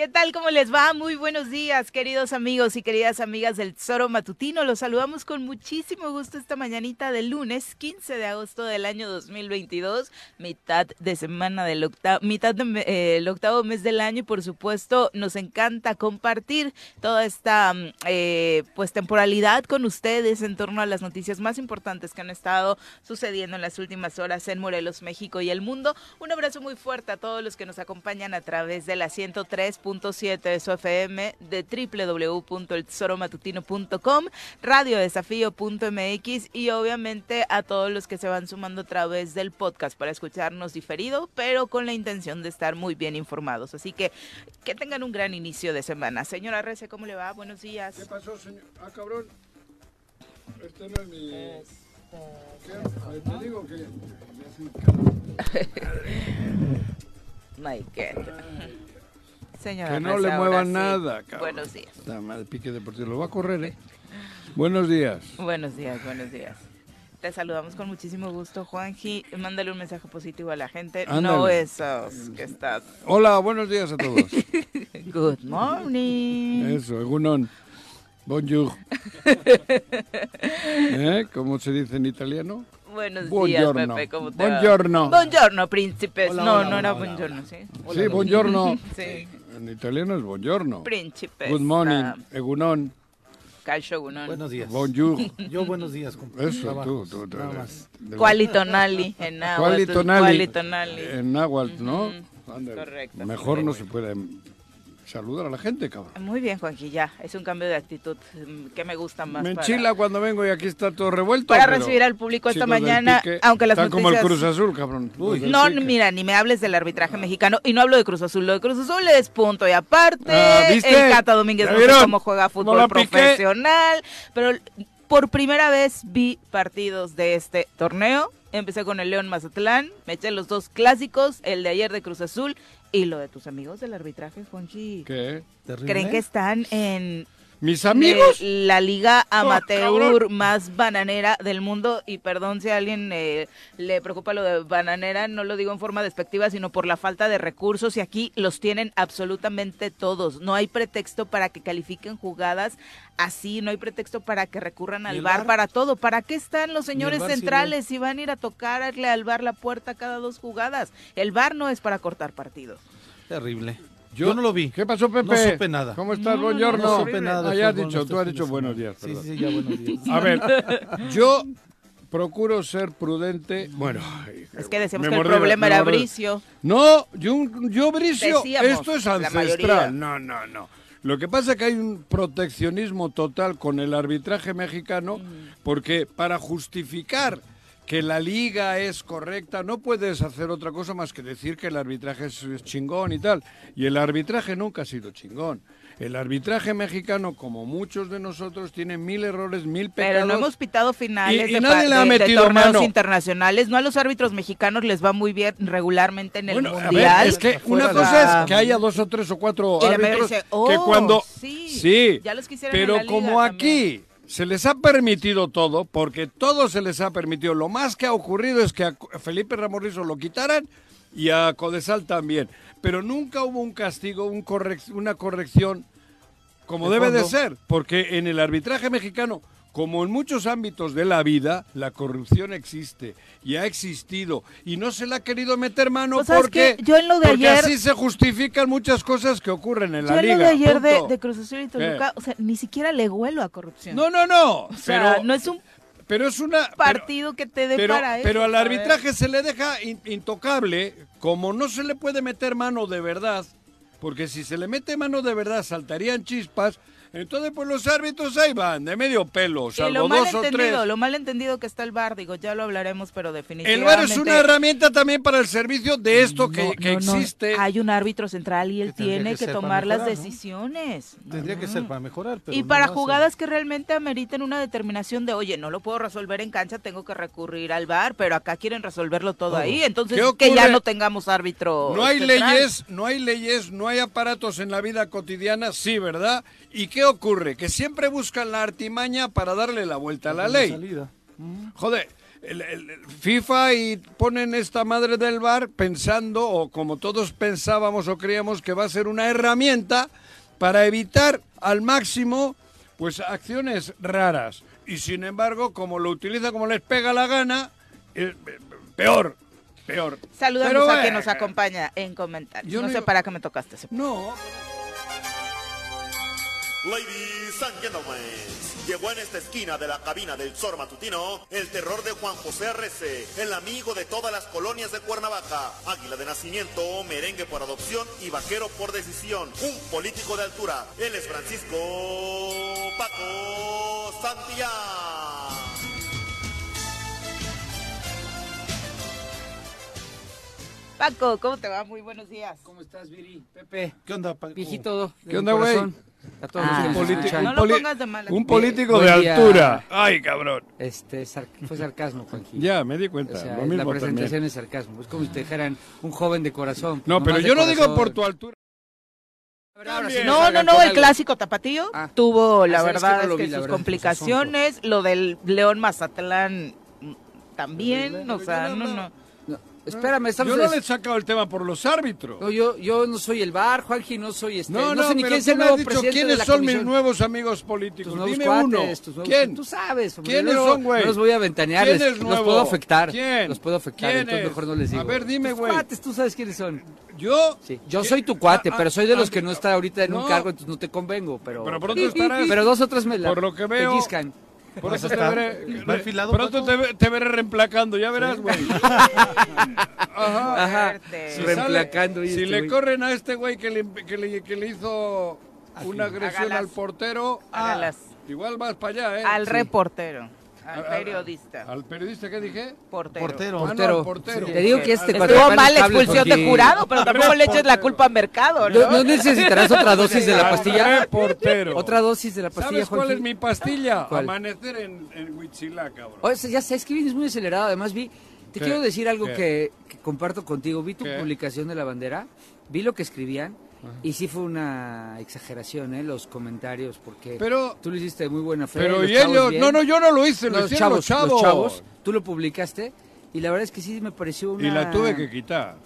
¿Qué tal? ¿Cómo les va? Muy buenos días, queridos amigos y queridas amigas del Tesoro Matutino. Los saludamos con muchísimo gusto esta mañanita del lunes 15 de agosto del año 2022, mitad de semana del octavo, mitad del eh, octavo mes del año y por supuesto nos encanta compartir toda esta mm, eh, pues temporalidad con ustedes en torno a las noticias más importantes que han estado sucediendo en las últimas horas en Morelos, México y el mundo. Un abrazo muy fuerte a todos los que nos acompañan a través de la 103 de su FM, de www.eltesoromatutino.com, radiodesafío.mx y obviamente a todos los que se van sumando a través del podcast para escucharnos diferido, pero con la intención de estar muy bien informados. Así que que tengan un gran inicio de semana. Señora Rece, ¿cómo le va? Buenos días. ¿Qué pasó, señor? Ah, cabrón. Este no es mi... Este... ¿Qué? Te digo que... My God. Señora que no le muevan nada, cabrón. Buenos días. Está mal, pique deportivo. Lo va a correr, ¿eh? Buenos días. Buenos días, buenos días. Te saludamos con muchísimo gusto, Juanji. Mándale un mensaje positivo a la gente. No esos que estás. Hola, buenos días a todos. Good morning. Eso, Egunon. Bonjour. ¿Eh? ¿Cómo se dice en italiano? Buenos días, Pepe, ¿cómo te buongiorno. Va? Buongiorno, príncipes. no, no era buongiorno, ¿sí? sí, buongiorno. sí. En italiano es buongiorno. Príncipes. Good morning, ah. egunon. Calcio Gunón. Buenos días. Bonjour. Yo buenos días, compañero. Eso, tú, tú, tú. Nada más. Cualitonali en náhuatl. Cualitonali. En náhuatl, ¿no? Correcto. Mejor no se puede saludar a la gente, cabrón. Muy bien, Juanji, ya. Es un cambio de actitud mm, que me gusta más. Me enchila cuando vengo y aquí está todo revuelto. Para recibir al público esta mañana, aunque las noticias... como el Cruz Azul, cabrón. no, mira, ni me hables del arbitraje mexicano. Y no hablo de Cruz Azul. Lo de Cruz Azul es punto y aparte. Ah, el Cata Domínguez no sé cómo juega fútbol profesional. Pero por primera vez vi partidos de este torneo. Empecé con el León Mazatlán, me eché los dos clásicos, el de ayer de Cruz Azul y lo de tus amigos del arbitraje, Juanji. ¿Qué? ¿Creen que están en mis amigos. la liga oh, amateur más bananera del mundo. Y perdón si a alguien eh, le preocupa lo de bananera, no lo digo en forma despectiva, sino por la falta de recursos. Y aquí los tienen absolutamente todos. No hay pretexto para que califiquen jugadas así, no hay pretexto para que recurran al bar, para todo. ¿Para qué están los señores centrales si van a ir a tocarle al bar la puerta cada dos jugadas? El bar no es para cortar partidos. Terrible. Yo, no lo vi. ¿Qué pasó, Pepe? No supe nada. ¿Cómo estás? No, Buongiorno. No, supe nada. Ah, ya has dicho, tú has dicho buenos días. Sí, sí, ya buenos días. A ver, yo procuro ser prudente. Bueno, es que decíamos que el problema era Bricio. No, yo, yo Bricio, esto es ancestral. No, no, no. Lo que pasa es que hay un proteccionismo total con el arbitraje mexicano, mm. porque para justificar que la liga es correcta, no puedes hacer otra cosa más que decir que el arbitraje es, chingón y tal. Y el arbitraje nunca ha sido chingón. El arbitraje mexicano, como muchos de nosotros, tiene mil errores, mil pecados. Pero no hemos pitado finales de, torneos internacionales. No a los árbitros mexicanos les va muy bien regularmente en el mundial. es que una cosa es que haya dos o tres o cuatro árbitros que oh, cuando sí, ya los pero como aquí se les ha permitido todo, porque todo se les ha permitido. Lo más que ha ocurrido es que a Felipe Ramorrizo lo quitaran y a Codesal también. Pero nunca hubo un castigo, un una corrección como debe de ser, porque en el arbitraje mexicano como en muchos ámbitos de la vida, la corrupción existe y ha existido y no se le ha querido meter mano pues, porque, yo en lo de porque ayer, así se justifican muchas cosas que ocurren en la liga. Yo en lo de ayer de, Cruz Azul y Toluca, o sea, ni siquiera le huelo a corrupción. No, no, no. O sea, no es un pero es una partido que te dé pero, para eso. Pero al arbitraje se le deja intocable, como no se le puede meter mano de verdad, porque si se le mete mano de verdad saltarían chispas entonces, pues los árbitros ahí van, de medio pelo, salvo lo dos o tres. Lo mal entendido que está el bar, digo, ya lo hablaremos, pero definitivamente... El bar es una herramienta también para el servicio de esto que, existe. Hay un árbitro central y él tiene que, tomar las decisiones. Tendría que ser para mejorar, pero Y para jugadas que realmente ameriten una determinación de, oye, no lo puedo resolver en cancha, tengo que recurrir al bar, pero acá quieren resolverlo todo ahí, entonces que ya no tengamos árbitro No hay leyes, no hay leyes, no hay aparatos en la vida cotidiana, sí, ¿verdad? ¿Y qué ocurre? Que siempre buscan la artimaña para darle la vuelta a la ley. Joder, el- el- el FIFA y ponen esta madre del bar pensando, o como todos pensábamos o creíamos, que va a ser una herramienta para evitar al máximo pues acciones raras. Y sin embargo, como lo utiliza como les pega la gana, eh, eh, peor, peor. Saludamos Pero, a quien nos acompaña en comentarios. yo No no sé para qué me tocaste ese. No, Ladies and gentlemen, llegó en esta esquina de la cabina del Zor Matutino el terror de Juan José Arrece, el amigo de todas las colonias de Cuernavaca, águila de nacimiento, merengue por adopción y vaquero por decisión, un político de altura. Él es Francisco Paco Santillán. Paco, ¿cómo te va? Muy buenos días. ¿Cómo estás, Viri? Pepe, ¿Qué onda, Paco? viejito. ¿Qué onda, güey? A todos Ah, los que nos político-. No un pongas de malas. un político de altura. Ay, cabrón. Este, sar- fue sarcasmo, Juanji. Ya, me di O cuenta. sea, lo es la mismo presentación también. es sarcasmo. Es como si te dijeran un joven de corazón. No, pero yo no digo por tu altura. Sí No, no, no, el algo. clásico tapatío Ah. tuvo, la Ah, sabes que verdad, no lo es que sus verdad, complicaciones, lo del León Mazatlán también, o sea, no, no- no. No, espérame, estamos... Yo no le he sacado el tema por los árbitros. No, yo, yo no soy el bar, Juanji, no soy este... No, No, no, sé ni pero quién es el nuevo dicho presidente de quiénes la son mis nuevos amigos políticos. Tus nuevos Dime cuates, uno. tus nuevos- ¿Quién? Tú sabes. hombre, ¿Quiénes son, güey? No los voy a ventanear, ¿Quién es los puedo afectar. ¿Quién? Los puedo afectar, ¿Quién entonces es? mejor no les digo. A ver, dime, güey. cuates, tú sabes quiénes son. Yo. Sí, yo ¿Qui- soy tu cuate, Ah, pero soy de ah, los que no está ahorita en un cargo, entonces no te convengo, pero... Pronto estarás. Pero dos otras me la Por lo que veo-. Por eso Vas te veré. reemplacando, ya verás, güey. Ajá. Ajá, Fuerte. Si reemplacando. sale- y si este le güey. corren a este güey que le, que le, que le hizo una agresión Hágalas. al portero, ah, igual vas para allá, ¿eh? Al Sí. reportero, al Al- periodista, ¿Al periodista qué dije? portero. Portero. Ah, no, Portero. al portero. Te digo que este cuando Estuvo mal la expulsión de porque- jurado, pero tampoco le eches la culpa a Mercado, ¿no? ¿No, no necesitarás otra dosis de la Al pastilla? reportero. ¿Otra dosis de la pastilla, ¿Sabes cuál es mi pastilla? ¿Cuál? Amanecer en, en Huitzilá, cabrón. Oye, ya sabes que vienes muy acelerado. Además, vi. Te ¿Qué? quiero decir algo que, que comparto contigo. Vi tu ¿Qué? publicación de la bandera, vi lo que escribían. Y sí fue una exageración, ¿eh? Los comentarios, porque Pero- tú lo hiciste de muy buena fe. Pero y ellos, bien. no, no, yo no lo hice, lo los hicieron chavos, los chavos. los chavos, tú lo publicaste y la verdad es que sí me pareció una... Y la tuve que quitar.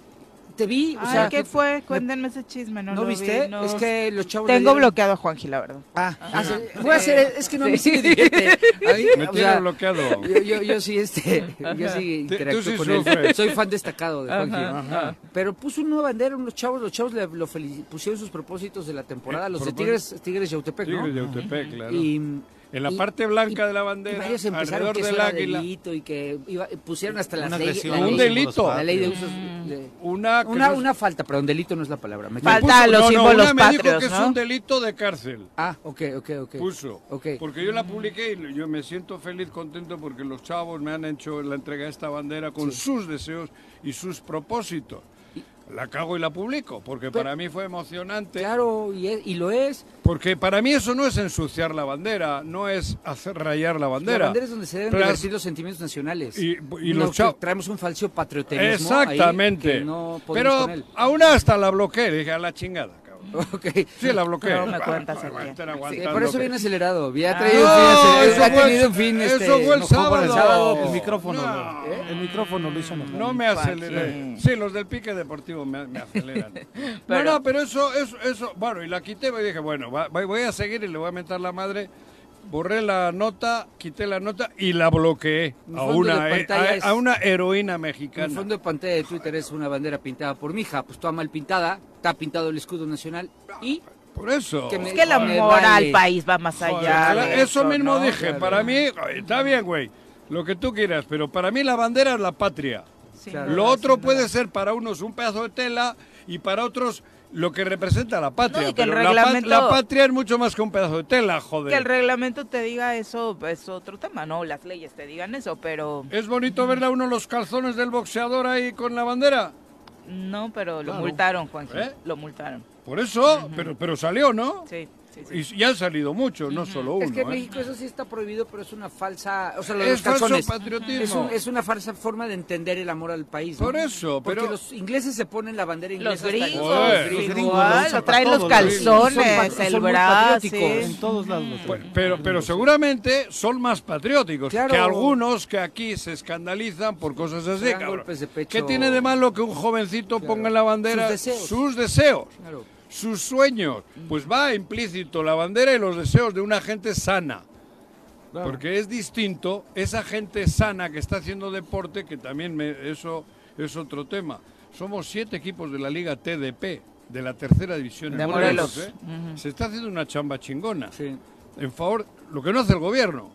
Te vi, o Ay, sea... ¿qué fue? me- Cuéntenme ese chisme, ¿no? ¿No, lo viste? vi, no. Es que los chavos... Tengo dieron- bloqueado a Juanji, la verdad. Ah, ah, sí. voy a hacer, es que no, sí me divierte. Mí, Me o tiene sea, bloqueado. Yo, yo, yo sí, este, yo sí Tú- interactúo tú sí con él. sufres. Soy fan destacado de Juanji. Ajá. Pero puso una bandera, unos chavos, los chavos le, lo pusieron sus propósitos de la temporada, Eh, los de. Tigres, Tigres Yautepec, ¿no? Tigres de Yautepec, claro. Y, En la y- parte blanca y- de la bandera, y varios empezaron alrededor que eso del era águila. delito y que iba- pusieron hasta las leyes. la Un ley- delito. La ley de usos. Mm. de- Una, una, no es- una falta, perdón, delito no es la palabra. me Falta a los no, no, símbolos una me dijo patrios, que es ¿no? un delito de cárcel. Ah, ok, ok, ok. Puso. Ok. Porque yo la publiqué y yo me siento feliz, contento porque los chavos me han hecho la entrega de esta bandera con sus deseos y sus propósitos. La cago y la publico, porque para mí fue emocionante. Claro, y, es- y lo es. Porque para mí eso no es ensuciar la bandera, no es hacer rayar la bandera. La bandera es donde se deben divertir los sentimientos nacionales. Y- y los traemos un falso patriotismo. ahí Exactamente. que no Pero aún hasta la bloqueé, dije a la chingada. Ok. Sí, la bloqueé. No me cuentas el estar Sí, por eso viene acelerado. Ya ha Ah. traído No, un fin, acelerado, eso ha fue el- tenido un fin. eso este, fue el enojó con sábado. El micrófono, No. güey. El micrófono lo hizo enojar. No me aceleré. Sí, los del pique deportivo me, me aceleran. Pero- no, no, pero eso, eso, eso, bueno, y la quité y dije, bueno, va- va- voy a seguir y le voy a mentar la madre. Borré la nota, quité la nota y la bloqueé a una, eh, pantalla a, es- a una heroína El mexicana. fondo de pantalla de Twitter es una bandera pintada por mi hija, pues toda mal pintada, está pintado el escudo nacional y Por eso. Que me- Es que el Me amor vale. al país va más allá. eso mismo ¿no? dije, Claro. para mí, está bien, güey, lo que tú quieras, pero para mí la bandera es la patria. Claro. Lo otro puede ser para unos un pedazo de tela y para otros lo que representa la patria. No, pero la, la patria es mucho más que un pedazo de tela, joder. Que el reglamento te diga eso es otro tema, no las leyes te digan eso, pero ¿Es bonito verle a uno los calzones del boxeador ahí con la bandera? no, pero lo Claro. multaron, Juanji, ¿Eh? lo multaron. Por eso, pero, pero salió, ¿no? Sí. Y ya han salido muchos, no solo uno. Es que en ¿eh? México eso sí está prohibido, pero es una falsa... O sea, lo de Es los falso calzones. patriotismo. Es, un- es una falsa forma de entender el amor al país. ¿no? Por eso, Porque pero- los ingleses se ponen la bandera Los inglesa. gringos. Los gringos lo igual, lo traen los los calzones, Son el brazo. En todos lados. los pero, pero seguramente son más patrióticos Claro. que algunos que aquí se escandalizan por cosas así. Golpes de pecho. ¿Qué tiene de malo que un jovencito Claro. ponga en la bandera Sus deseos. sus deseos, Claro. Sus sueños? Pues va implícito la bandera y los deseos de una gente sana. Claro. Porque es distinto esa gente sana que está haciendo deporte, que también me- eso es otro tema. Somos siete equipos de la Liga TDP, de la tercera división en De Morelos. Morelos. ¿eh? Se está haciendo una chamba chingona. Sí. En favor, lo que no hace el gobierno,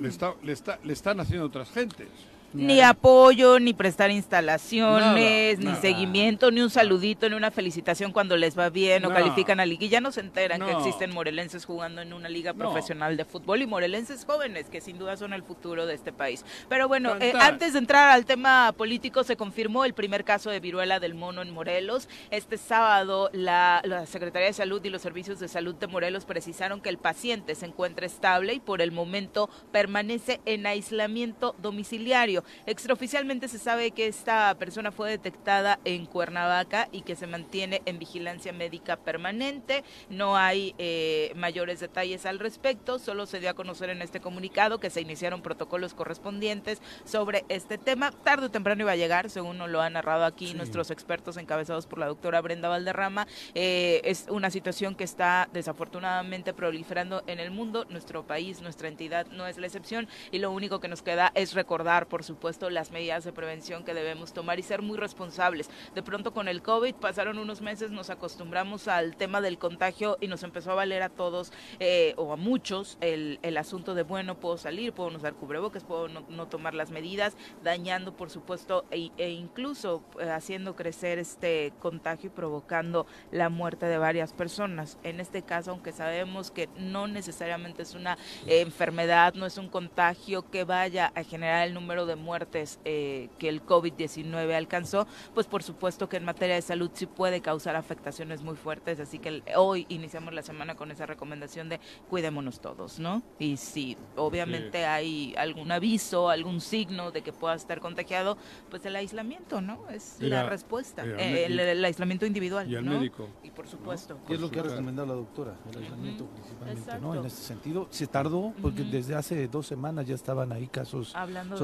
le, está, le, está, le están haciendo otras gentes. Ni apoyo, ni prestar instalaciones, Nada, ni nada. seguimiento, ni un saludito, ni una felicitación cuando les va bien o No. califican a liguilla. No se enteran que existen morelenses jugando en una liga No. profesional de fútbol y morelenses jóvenes que sin duda son el futuro de este país. Pero bueno, eh, antes de entrar al tema político, se confirmó el primer caso de viruela del mono en Morelos. Este sábado, la, la Secretaría de Salud y los Servicios de Salud de Morelos precisaron que el paciente se encuentra estable y por el momento permanece en aislamiento domiciliario. Extraoficialmente se sabe que esta persona fue detectada en Cuernavaca y que se mantiene en vigilancia médica permanente. No hay eh, mayores detalles al respecto, solo se dio a conocer en este comunicado que se iniciaron protocolos correspondientes sobre este tema. Tarde o temprano iba a llegar, según nos lo han narrado aquí nuestros expertos encabezados por la doctora Brenda Valderrama. Eh, es una situación que está desafortunadamente proliferando en el mundo. Nuestro país, nuestra entidad no es la excepción y lo único que nos queda es recordar, por supuesto, las medidas de prevención que debemos tomar y ser muy responsables. De pronto con el COVID pasaron unos meses, nos acostumbramos al tema del contagio y nos empezó a valer a todos eh, o a muchos el, el asunto de, bueno, puedo salir, puedo no usar cubrebocas, puedo no, tomar las medidas, dañando, por supuesto, e, e incluso eh, haciendo crecer este contagio y provocando la muerte de varias personas. En este caso, aunque sabemos que no necesariamente es una enfermedad, no es un contagio que vaya a generar el número de muertes eh, que el COVID-19 alcanzó, pues por supuesto que en materia de salud sí puede causar afectaciones muy fuertes, así que el- hoy iniciamos la semana con esa recomendación de cuidémonos todos, ¿no? Y si obviamente hay algún aviso, algún signo de que pueda estar contagiado, pues el aislamiento, ¿no? Es Mira, la respuesta, mira, eh, el, y- el aislamiento individual, y al ¿no? médico, Y por supuesto. ¿Qué es lo que ha recomendado la doctora? El aislamiento Ujú, principalmente, exacto. ¿no? En este sentido, se tardó porque Ujú. desde hace dos semanas ya estaban ahí casos Hablando de-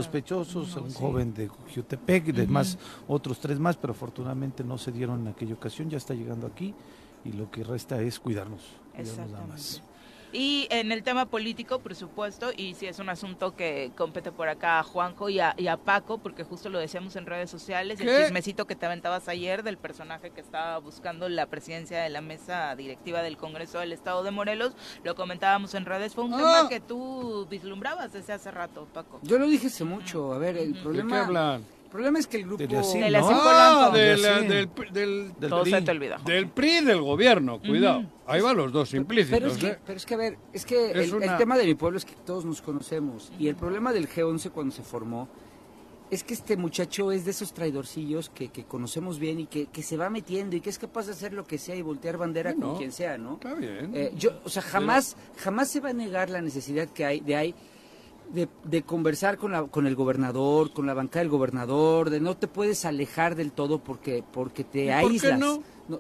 sospechosos, un sí. joven de Jutepec, y demás, otros tres más, pero afortunadamente no se dieron en aquella ocasión, ya está llegando aquí y lo que resta es cuidarnos, cuidarnos nada más. Y en el tema político, por supuesto, y si es un asunto que compete por acá a Juanjo y a, y a Paco, porque justo lo decíamos en redes sociales, el chismecito que te aventabas ayer del personaje que estaba buscando la presidencia de la mesa directiva del Congreso del Estado de Morelos, lo comentábamos en redes, fue un Ah. tema que tú vislumbrabas desde hace rato, Paco. Yo lo dije hace mucho. A ver, el ¿De qué problema, hablan? El problema es que el grupo... De la CIM, De la ¿no? CIM Ah, de la- del, del, Del Todo PRI. se te olvidó. del PRI del gobierno, cuidado. Ahí van los dos implícitos. Pero es, que, ¿eh? pero es que, a ver, es que Es el, tema de mi pueblo es que todos nos conocemos. Y el problema del G11 cuando se formó es que este muchacho es de esos traidorcillos que, que conocemos bien y que, que se va metiendo y que es capaz de hacer lo que sea y voltear bandera Bueno, con quien sea, ¿no? Está bien. Eh, yo, o sea, jamás, jamás se va a negar la necesidad que hay de hay de, de conversar con, la, con el gobernador, con la bancada del gobernador, de no te puedes alejar del todo porque porque te ¿Y por qué aíslas.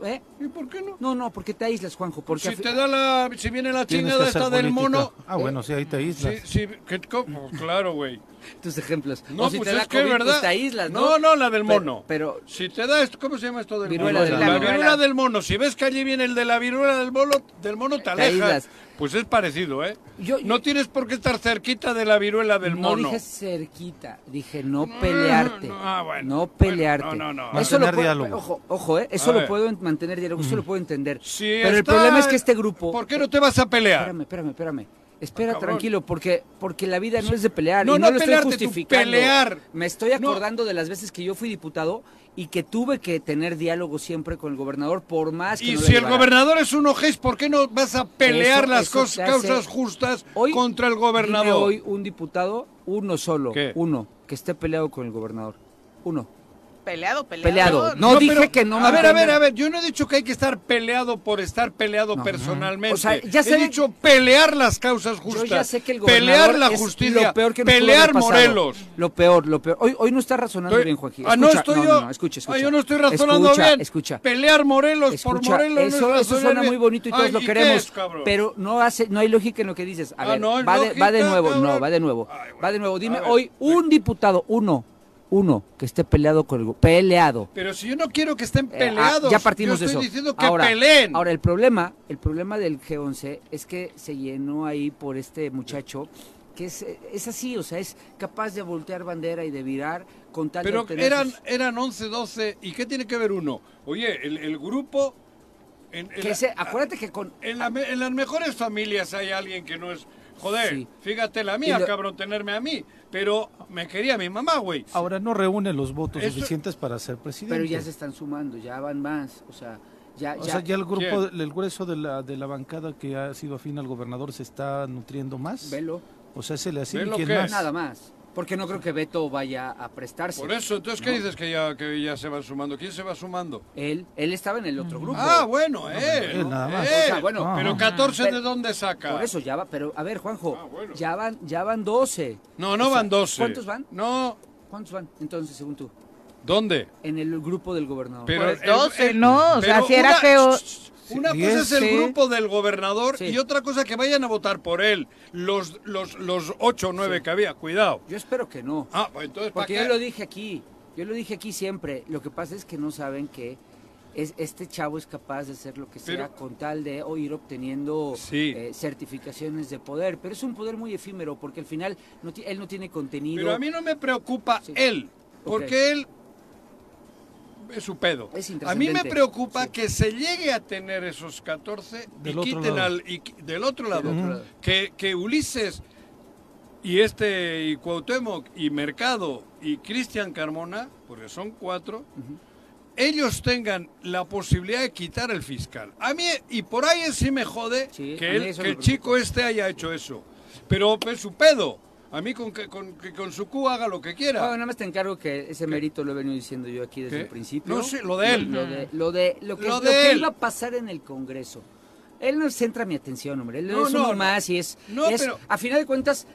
No? ¿eh? ¿Y por qué no? No, no, porque te aíslas, Juanjo. Porque si te da la, si viene la chingada esta del política. mono. Ah, bueno, sí, ahí te aíslas. Sí, sí, que- ¿cómo? claro, güey. tus ejemplos. No, o si pues te da es que COVID, es verdad. pues te aíslas, ¿no? No, no, la del Pero- mono. Pero, Si te da esto, ¿cómo se llama esto del Viruela mono? del la mono. viruela del mono. Si ves que allí viene el de la viruela del mono, del mono te alejas. aíslas. Pues es parecido, ¿eh? Yo- yo- no tienes por qué estar cerquita de la viruela del no mono. dije cerquita, dije no pelearte. no, ah, bueno. no Bueno, pelearte. no, no, no. Eso lo puedo, diálogo. Ojo, ojo, ¿eh? eso A lo ver. puedo mantener diálogo, eso lo puedo entender. Pero el está- problema es que este grupo... ¿Por qué no te vas a pelear? Espérame, espérame, espérame. Espera, Ah, cabrón. tranquilo, porque porque la vida no es de pelear No, y no no, lo pelearte, tú justificando. pelear. Me estoy acordando de las veces que yo fui diputado y que tuve que tener diálogo siempre con el gobernador, por más que Y no la si el llevara. gobernador es un ojés, ¿por qué no vas a pelear Eso- las eso cos- te hace- causas justas Hoy, contra el dime gobernador? hoy un diputado, uno solo, ¿Qué? uno, que esté peleado con el gobernador. Uno. Peleado, peleado. Peleado. No, dije pero, que no A ver, a ver, a ver. Yo no he dicho que hay que estar peleado por estar peleado No. personalmente. O sea, ya sé- he dicho pelear las causas justas. Yo ya sé que el pelear la es justicia. lo peor que pelear. Morelos. Lo peor, lo peor. Hoy, hoy no está razonando Estoy- bien, Joaquín. Ah, no Escucha, estoy no, yo. no, escucha, escucha. Ah, yo no estoy razonando escucha, bien. Escucha, Pelear Morelos por Escucha, Morelos. no eso, es eso suena bien. muy bonito y todos Ay, lo queremos, es, pero no hace, no hay lógica en lo que dices. A Ah, ver, no hay va, de, va de lógica, nuevo, no, va de nuevo, va de nuevo. Dime hoy un diputado, uno, uno que esté peleado con el peleado. Pero si yo no quiero que estén Eh, ah, peleados. ya partimos yo de estoy eso. diciendo que ahora, peleen. Ahora el problema, el problema del G11 es que se llenó ahí por este muchacho que es, es así, o sea, es capaz de voltear bandera y de virar con tal de Pero obtener eran, sus- eran 11, 12. ¿Y qué tiene que ver uno? Oye, el, el grupo. En, en que la- se- acuérdate que con en, la en las mejores familias hay alguien que no es. Joder, Sí. fíjate la mía, cabrón, tenerme a mí. Pero me quería mi mamá, güey. Ahora no reúne los votos Eso- suficientes para ser presidente. pero ya se están sumando, ya van más, o sea, ya O ya, sea, ya el grupo, ¿Quién? el grueso de la, de la bancada que ha sido afín al gobernador se está nutriendo más. velo, O sea, se le ¿Velo quién qué? más. nada más, porque no creo que Beto vaya a prestarse. Por eso, entonces, ¿qué ¿No? dices que ya, que ya se va sumando? ¿Quién se va sumando? Él él estaba en el otro grupo. Ah, bueno, él. él nada más. él. O sea, bueno, Ah. pero 14 Pero- de dónde saca? Por eso ya va, pero a ver, Juanjo, Ah, bueno. ya van ya van 12. No, no O sea, van 12. ¿Cuántos van? No, ¿Cuántos van? Entonces, según tú, ¿dónde? en el grupo del gobernador. Pero Pues el- 12, el- ¿no? O sea, si era una- feo- Una cosa es el sí. grupo del gobernador y otra cosa que vayan a votar por él. Los, los, los 8 o 9 que había, cuidado. Yo espero que no. Ah, pues entonces, ¿para Porque yo lo dije aquí, yo lo dije aquí siempre. Lo que pasa es que no saben que es, este chavo es capaz de hacer lo que sea Pero- con tal de o ir obteniendo Sí. eh, certificaciones de poder. Pero es un poder muy efímero porque al final no él no tiene contenido. Pero a mí no me preocupa Sí. él, porque él es su pedo. Es a mí me preocupa Sí. que se llegue a tener esos 14 Del y otro quiten lado. al y del otro lado. Del otro lado. Que, que Ulises y este y Cuauhtémoc y Mercado y Cristian Carmona, porque son cuatro, ellos tengan la posibilidad de quitar el fiscal. A mí, y por ahí sí me jode Sí, que, él- que el chico este haya hecho eso. Pero es su pedo. A mí con que con, que con su Q haga lo que quiera. Bueno, nada más te encargo que ese mérito lo he venido diciendo yo aquí desde ¿Qué? el principio. No, sí, lo de él. Lo de lo, de, lo que, Lo lo de que él. iba a pasar en el Congreso. Él no centra mi atención, hombre. Él No, es no, uno no. más y es, No, es- pero- A final de cuentas,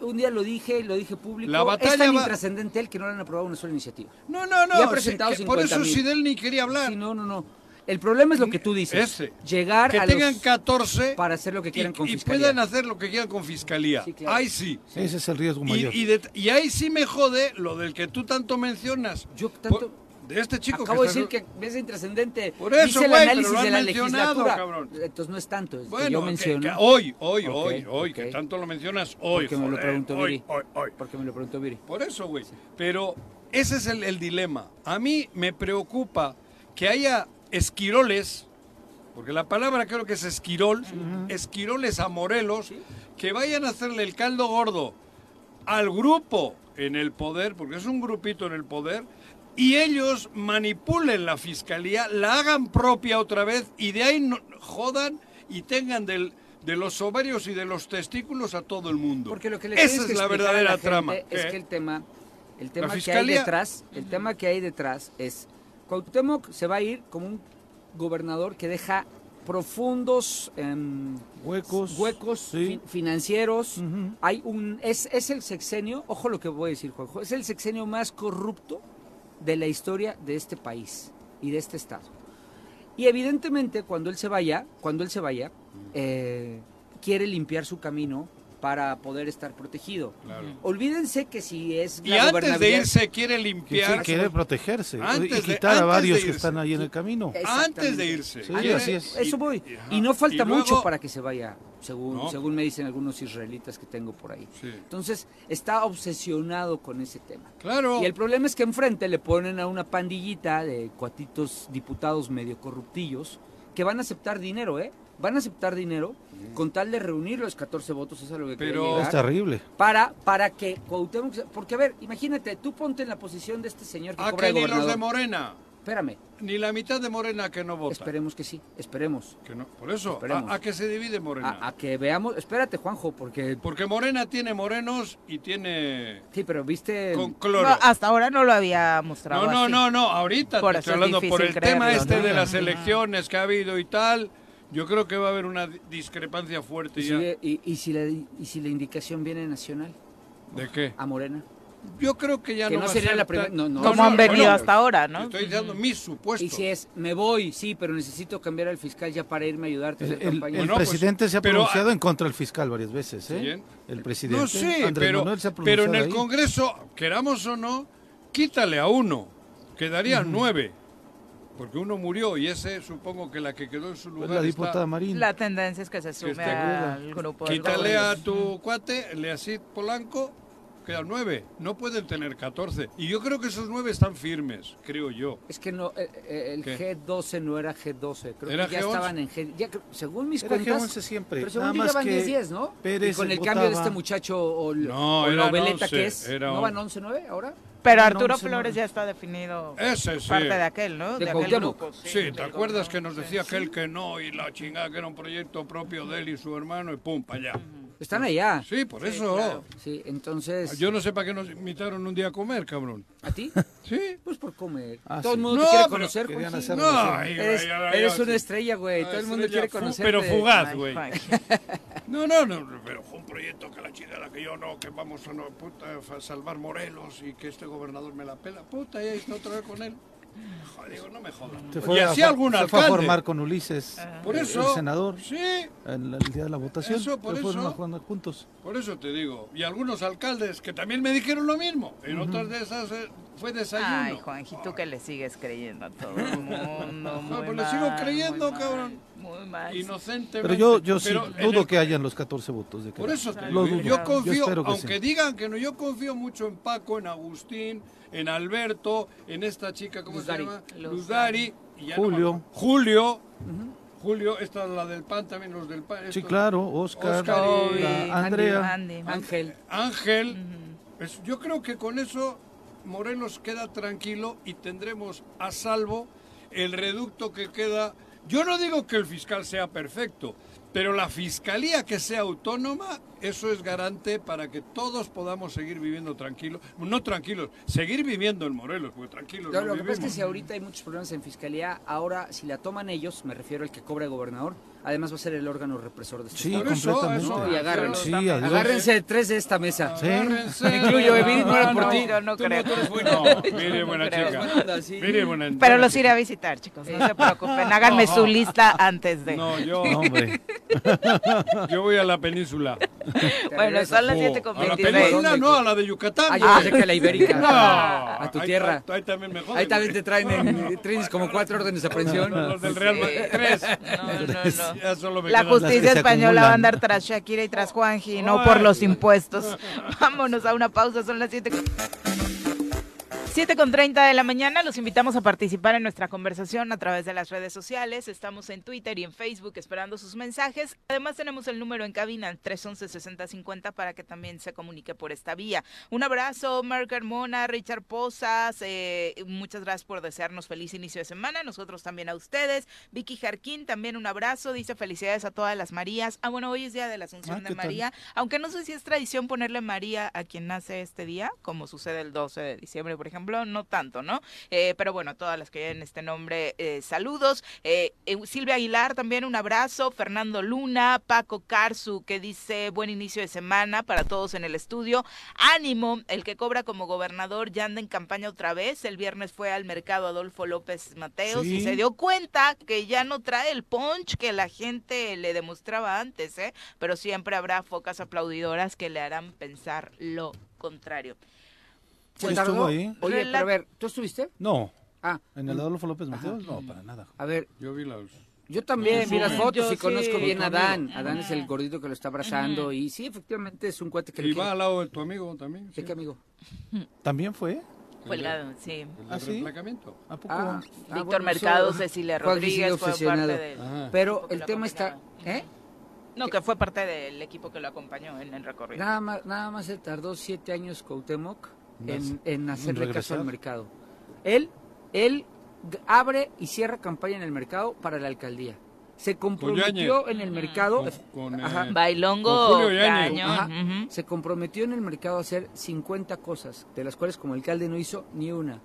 un día lo dije, lo dije público. La batalla es tan va- intrascendente él que no le han aprobado una sola iniciativa. No, no, no. Y ha sí, presentado que por eso 50,000. Sidel ni quería hablar. Sí, no, no, no. El problema es lo que tú dices. Ese. Llegar que a tengan los, 14 para hacer lo que y, quieran con y fiscalía. puedan hacer lo que quieran con fiscalía. Sí, claro. Ahí sí. Ese es el riesgo Y, mayor. y de- y ahí sí me jode lo del que tú tanto mencionas. Yo tanto- Por- de este chico Acabo de está- decir que es intrascendente. Por eso, Dice el güey, análisis pero lo de han la mencionado, legislatura. cabrón. Entonces no es tanto, es que Bueno, yo que- menciono. que hoy, hoy, hoy, hoy, que tanto lo mencionas hoy. Porque me lo preguntó hoy, Viri. hoy, hoy. Porque me lo preguntó Viri. Por eso, güey. Pero ese es el, el dilema. A mí me preocupa que haya esquiroles, porque la palabra creo que es esquirol, esquiroles a Morelos, que vayan a hacerle el caldo gordo al grupo en el poder, porque es un grupito en el poder, y ellos manipulen la fiscalía, la hagan propia otra vez y de ahí no- jodan y tengan del, de los ovarios y de los testículos a todo el mundo. Porque lo que le Esa es la verdadera la trama. Es ¿eh? que el tema, el tema que hay detrás, el tema que hay detrás es Cuauhtémoc se va a ir como un gobernador que deja profundos em, Huecos. huecos sí. fin- financieros. Hay un es, es el sexenio, ojo lo que voy a decir, Juanjo, es el sexenio más corrupto de la historia de este país y de este estado. Y evidentemente cuando él se vaya, cuando él se vaya, eh, quiere limpiar su camino para poder estar protegido. Claro. Olvídense que si es Y la antes de irse quiere limpiar. sí, quiere protegerse Antes y quitar a varios que están ahí en el camino. Antes de irse. Sí, así es. Eso voy. y-. Y no falta Y luego- mucho para que se vaya, según, No. según me dicen algunos israelitas que tengo por ahí. Sí. Entonces, está obsesionado con ese tema. Claro. Y el problema es que enfrente le ponen a una pandillita de cuatitos diputados medio corruptillos que van a aceptar dinero, ¿eh? Van a aceptar dinero con tal de reunir los 14 votos, eso es a lo que Pero- llegar, Es terrible. para, para que Cuauhtémoc... Porque, a ver, imagínate, tú ponte en la posición de este señor que A cobra que de ni los de. Morena. espérame, Ni la mitad de Morena que no vota. esperemos que sí, esperemos. Que no. Por eso, Esperemos. a, a que se divide Morena. A, a que veamos, espérate Juanjo, porque Porque Morena tiene morenos y tiene sí, pero viste con cloro. No, hasta ahora no lo había mostrado No, no, así. no, no, ahorita Por te estoy es hablando por el tema este ¿no? de las elecciones que ha habido y tal. Yo creo que va a haber una di- discrepancia fuerte y, ya. si, y, y si la, y si la indicación viene nacional ¿De qué? a Morena. Yo creo que ya Que no, no va a sería ser la tan- primer- no, no. Como han venido hasta ahora, ¿no? Estoy dando mis supuestos. Y si es, me voy, sí, pero necesito cambiar al fiscal ya para irme a ayudarte El, el- campaña. el Bueno, pues, presidente se ha pero- pronunciado en contra del fiscal varias veces, ¿eh? ¿Quién? El presidente. No sé, Andrés pero, Manuel se ha pero en el ahí. Congreso, queramos o no, quítale a uno. Quedarían nueve. Porque uno murió y ese supongo que la que quedó en su Pues lugar la está- diputada Marín. La tendencia es que se sume esté al grupo. Quítale a tu cuate, Leacid Polanco, quedan nueve. No pueden tener catorce. Y yo creo que esos nueve están firmes, creo yo. Es que no, eh, eh, el ¿Qué? G12 no era G12, creo ¿Era que ya G11? estaban en G... Ya, según mis Era cuentas... G11 siempre. Pero según nada yo más que 10-10, ¿no? Pérez y con el votaba- cambio de este muchacho o, No, o la veleta 11, que es, era ¿no van on- 11-9 ahora? Pero Arturo no Flores ya está definido Ese sí. parte de aquel, ¿no? De aquel Cuauhtémoc. grupo. Sí, ¿te del acuerdas que nos sí. decía aquel que no y la chingada que era un proyecto propio de él y su hermano y pum, para allá? Están allá. Sí, por Sí, eso. claro. Sí, entonces... Yo no sé para qué nos invitaron un día a comer, cabrón. ¿A ti? ¿Sí? Pues por comer. Ah, Todo el sí. mundo No, te quiere pero conocer, querían Juanji. No, Eres, una sí. estrella, güey. Todo el mundo quiere fu- conocerte. Pero fugaz, güey. No, no, no, pero fue un proyecto que la chingada que yo no, que vamos a no, puta, a salvar Morelos y que este gobernador me la pela. Puta, y ahí está otra vez con él. Joder, no me jodas. Se y fue, así algún se fue a alcalde. formar con Ulises, Por el- eso. el senador, Sí, en el día de la votación. Eso, por se fueron eso. a jugar juntos. por eso te digo. Y algunos alcaldes que también me dijeron lo mismo. En otras de esas eh, fue desayuno. Ay, Juanji, tú que le sigues creyendo a todo el mundo. Muy pues le sigo creyendo, mal, cabrón. Muy mal. Inocentemente. Pero yo, yo sí Pero dudo el- que hayan los 14 votos. De que Por eso te digo, yo confío, aunque sí. digan que no, yo confío mucho en Paco, en Agustín, en Alberto, en esta chica, ¿cómo se llama? Y ya no Julio. Julio. Julio, esta es la del PAN, también los del PAN. Sí, claro, Oscar, Oscar y- Andrea. Andy. Ángel. Ángel. Es- yo creo que con eso Morelos queda tranquilo y tendremos a salvo el reducto que queda. Yo no digo que el fiscal sea perfecto, pero la fiscalía que sea autónoma, eso es garante para que todos podamos seguir viviendo tranquilos. No tranquilos, seguir viviendo en Morelos, porque tranquilos No, no lo que pasa es que si ahorita hay muchos problemas en fiscalía, ahora si la toman ellos, me refiero al que cobra el gobernador, además va a ser el órgano represor de este Sí, eso, completamente. eso, No, y agárrenlo. Sí, adiós. Agárrense tres de esta mesa. Sí. Agárrense. Me incluyo, Evi, no era por No, ti. no Tú creo. bueno. Mire, buena chica. Mire, buena Pero los iré a visitar, chicos. No se preocupen. Háganme su lista antes de. No, yo, No, hombre. yo voy a la península. Bueno, son las Oh, 7 con a la 26. península, no, a la de Yucatán. Ah, yo pensé que a la ibérica. No, a tu ahí- tierra. Ahí, también me joden, Ahí también te traen en tienes como cuatro órdenes de aprehensión. Los del Real Madrid. Sí. Tres. No, no, no. La justicia española va a andar tras Shakira y tras Juanji, no por los impuestos. Vámonos a una pausa, son las 7. 7 con 30 de la mañana, los invitamos a participar en nuestra conversación a través de las redes sociales. Estamos en Twitter y en Facebook esperando sus mensajes. Además tenemos el número en cabina el 311-6050 para que también se comunique por esta vía. Un abrazo, Mark Carmona, Richard Posas, eh, muchas gracias por desearnos feliz inicio de semana. Nosotros también a ustedes. Vicky Jarquín, también un abrazo. Dice felicidades a todas las Marías. Ah, bueno, hoy es día de la Asunción Ah, de. María. Aunque no sé si es tradición ponerle María a quien nace este día, como sucede el 12 de diciembre, por ejemplo, no tanto, ¿no? Eh, pero bueno, todas las que lleven este nombre, eh, saludos. Eh, eh, Silvia Aguilar, también un abrazo. Fernando Luna, Paco Carzu, que dice buen inicio de semana para todos en el estudio. Ánimo, el que cobra como gobernador ya anda en campaña otra vez. El viernes fue al mercado Adolfo López Mateos y se dio cuenta que ya no trae el punch que la gente le demostraba antes, ¿eh? Pero siempre habrá focas aplaudidoras que le harán pensar lo contrario. Ahí. Oye, pero a ver, ¿tú estuviste? No, Ah, en el Adolfo López Mateos, no, para nada. a ver, Yo vi los... yo también vi las fotos yo y conozco sí. bien a Con Adán. amigo. Adán es el gordito que lo está abrazando y sí, efectivamente es un cuate que Y le va quiere. al lado de tu amigo también. ¿De sí. qué amigo? ¿También fue? Fue el lado, sí. ¿Ah, sí? ¿A poco? Ah, ah, Víctor bueno, Mercado, eso- Cecilia Rodríguez fue parte del... Pero el tema está. ¿eh? No, que fue parte del equipo que lo acompañó en el recorrido. Nada más, nada más se tardó siete años Cuauhtémoc en, en hacerle caso al mercado. Él, él abre y cierra campaña en el mercado para la alcaldía. Se comprometió en el mercado. Con- con, Ajá. eh, Bailongo, Con. Se comprometió en el mercado a hacer 50 cosas, de las cuales como alcalde no hizo ni una.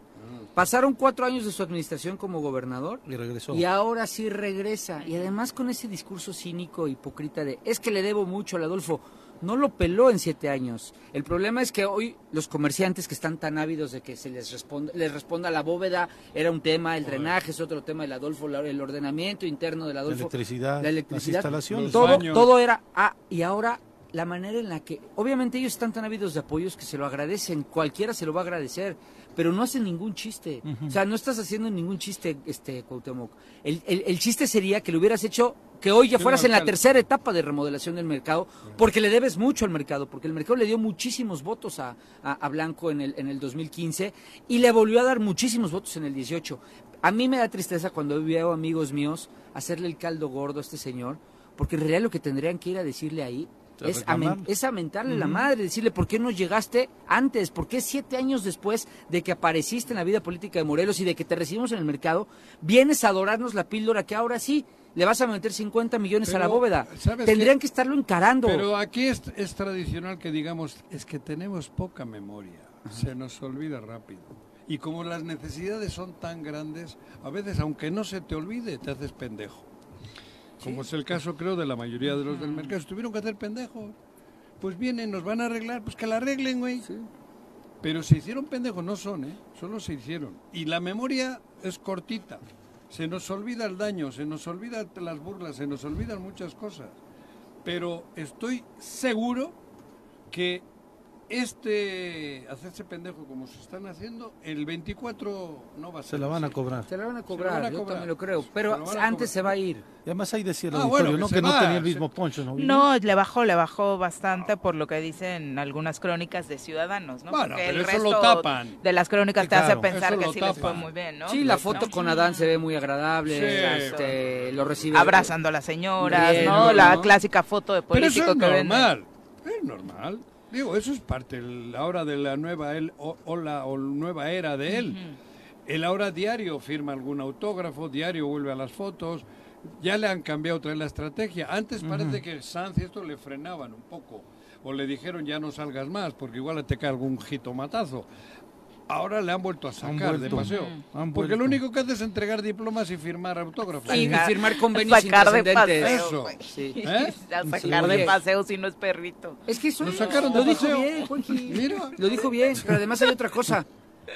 Pasaron cuatro años de su administración como gobernador Y regresó. y ahora sí regresa. Y además con ese discurso cínico, hipócrita de, es que le debo mucho al Adolfo. No lo peló en siete años. El problema es que hoy los comerciantes que están tan ávidos de que se les responda, les responda la bóveda, era un tema, el drenaje es otro tema, el Adolfo, la- el ordenamiento interno del la Adolfo. electricidad, la electricidad, las instalaciones. todo, baños. todo era ah, y ahora la manera en la que obviamente ellos están tan ávidos de apoyos que se lo agradecen, cualquiera se lo va a agradecer, pero no hacen ningún chiste. O sea, no estás haciendo ningún chiste este Cuauhtémoc. El, el- el chiste sería que lo hubieras hecho que hoy ya fueras en la tercera etapa de remodelación del mercado, porque le debes mucho al mercado, porque el mercado le dio muchísimos votos a, a- a Blanco en el, en el 2015 y le volvió a dar muchísimos votos en el 18. A mí me da tristeza cuando veo amigos míos hacerle el caldo gordo a este señor, porque en realidad lo que tendrían que ir a decirle ahí es a, men- reclamar. es a mentarle la madre, decirle por qué no llegaste antes, por qué siete años después de que apareciste en la vida política de Morelos y de que te recibimos en el mercado, vienes a adorarnos la píldora que ahora sí le vas a meter 50 millones a la bóveda. ¿sabes Tendrían qué? que estarlo encarando. Pero aquí es, es tradicional que digamos, es que tenemos poca memoria, se nos olvida rápido. Y como las necesidades son tan grandes, a veces aunque no se te olvide, te haces pendejo. Como es el caso, creo, de la mayoría de los del mercado. Se tuvieron que hacer pendejos. Pues vienen, nos van a arreglar, pues que la arreglen, güey. Pero se hicieron pendejos, no son, ¿eh? Solo se hicieron. Y la memoria es cortita. Se nos olvida el daño, se nos olvidan las burlas, se nos olvidan muchas cosas. Pero estoy seguro que este hacerse pendejo como se están haciendo, el 24 no va a ser. Se la van a cobrar. Se la van a cobrar, van a yo cobrar. también lo creo. Pero antes se va a ir. Y además ahí decía el Ah, auditorio, bueno, que ¿no? se Que no va, tenía el se- mismo poncho, ¿no? No, le bajó, le bajó bastante por lo que dicen algunas crónicas de ciudadanos, ¿no? Bueno, Porque pero el eso lo tapan. de las crónicas Sí, te hace pensar que sí les fue tapan. muy bien, ¿no? Sí, la ¿No? foto con Adán se ve muy agradable. Sí. este, lo recibe. Abrazando a las señoras, Bien, ¿no? ¿no? La clásica foto de Pero eso político es que venden. normal. Es normal. Digo, eso es parte el- ahora de la nueva él, o, o la o nueva era de él. Él ahora diario firma algún autógrafo, diario vuelve a las fotos. Ya le han cambiado otra vez la estrategia. Antes parece que Sanz y esto le frenaban un poco. O le dijeron ya no salgas más, porque igual te cae algún jitomatazo. Ahora le han vuelto a sacar de paseo. Han Porque lo único que hace es entregar diplomas y firmar autógrafos. Y Sacar- firmar convenios sacar de paseo, Eso. güey. Sí. ¿Eh? Sacar de paseo si no es perrito. Es que eso Lo sacaron de lo dijo paseo. bien, Juanji. Mira. Lo dijo bien, pero además hay otra cosa.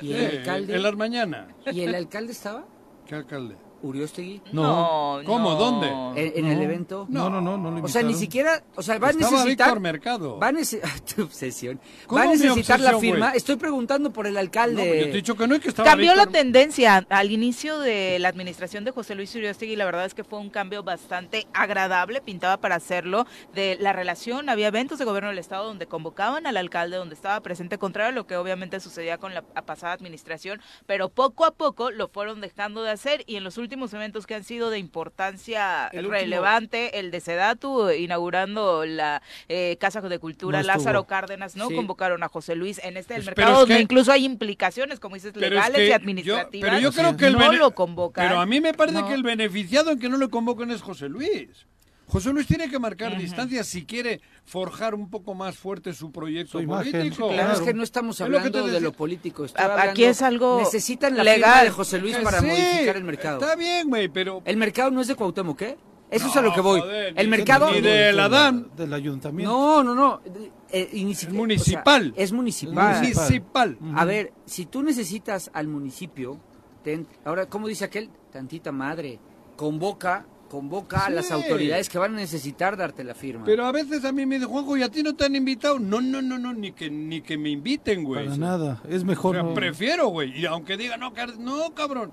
¿Y el Eh, alcalde? las mañanas. ¿Y el alcalde estaba? ¿Qué alcalde? Uriostegui. No, ¿Cómo? no. ¿Dónde? En, en el evento. No, no, no, no lo O sea, ni siquiera, o sea, va a necesitar Víctor Mercado. va a nece- tu obsesión. ¿Cómo Va a mi necesitar la firma. Estoy preguntando por el alcalde. pues yo te he dicho que no, y que estaba Cambió la tendencia al inicio de la administración de José Luis Uriostegui. La verdad es que fue un cambio bastante agradable, pintaba para hacerlo, de la relación. Había eventos de gobierno del Estado donde convocaban al alcalde, donde estaba presente, contrario a lo que obviamente sucedía con la pasada administración, pero poco a poco lo fueron dejando de hacer y en los últimos eventos que han sido de importancia El último- relevante, el de Sedatu, inaugurando la eh, Casa de Cultura No. Lázaro Cárdenas, ¿no? Sí. Convocaron a José Luis en este del Pues, mercado, es donde que- incluso hay implicaciones, como dices, es legales que y yo- administrativas. pero yo creo que el no bene- lo convocan. Pero a mí me parece No. que el beneficiado en que no lo convocan es José Luis. José Luis tiene que marcar distancias si quiere forjar un poco más fuerte su proyecto Su político. Claro, claro. es que no estamos Es lo hablando de lo político. estoy A- hablando- aquí es algo Necesitan la legal. firma de José Luis para sí, modificar el mercado. Está bien, güey, pero El mercado no es de Cuauhtémoc, ¿qué? Eso es a lo que voy. joder, el ni- mercado... ni de la Adán. Del ayuntamiento. No, no, no. eh, siquiera- municipal. o sea, es municipal. municipal. A ver, si tú necesitas al municipio, ten- ahora, ¿cómo dice aquel? Tantita madre, convoca, convoca a las autoridades que van a necesitar darte la firma. Pero a veces a mí me dice, Juanjo, ¿y a ti no te han invitado? No, no, no, no, ni que, ni que me inviten, güey. Para nada. Es O mejor. sea, no- prefiero, güey. Y aunque diga, no, no, cabrón.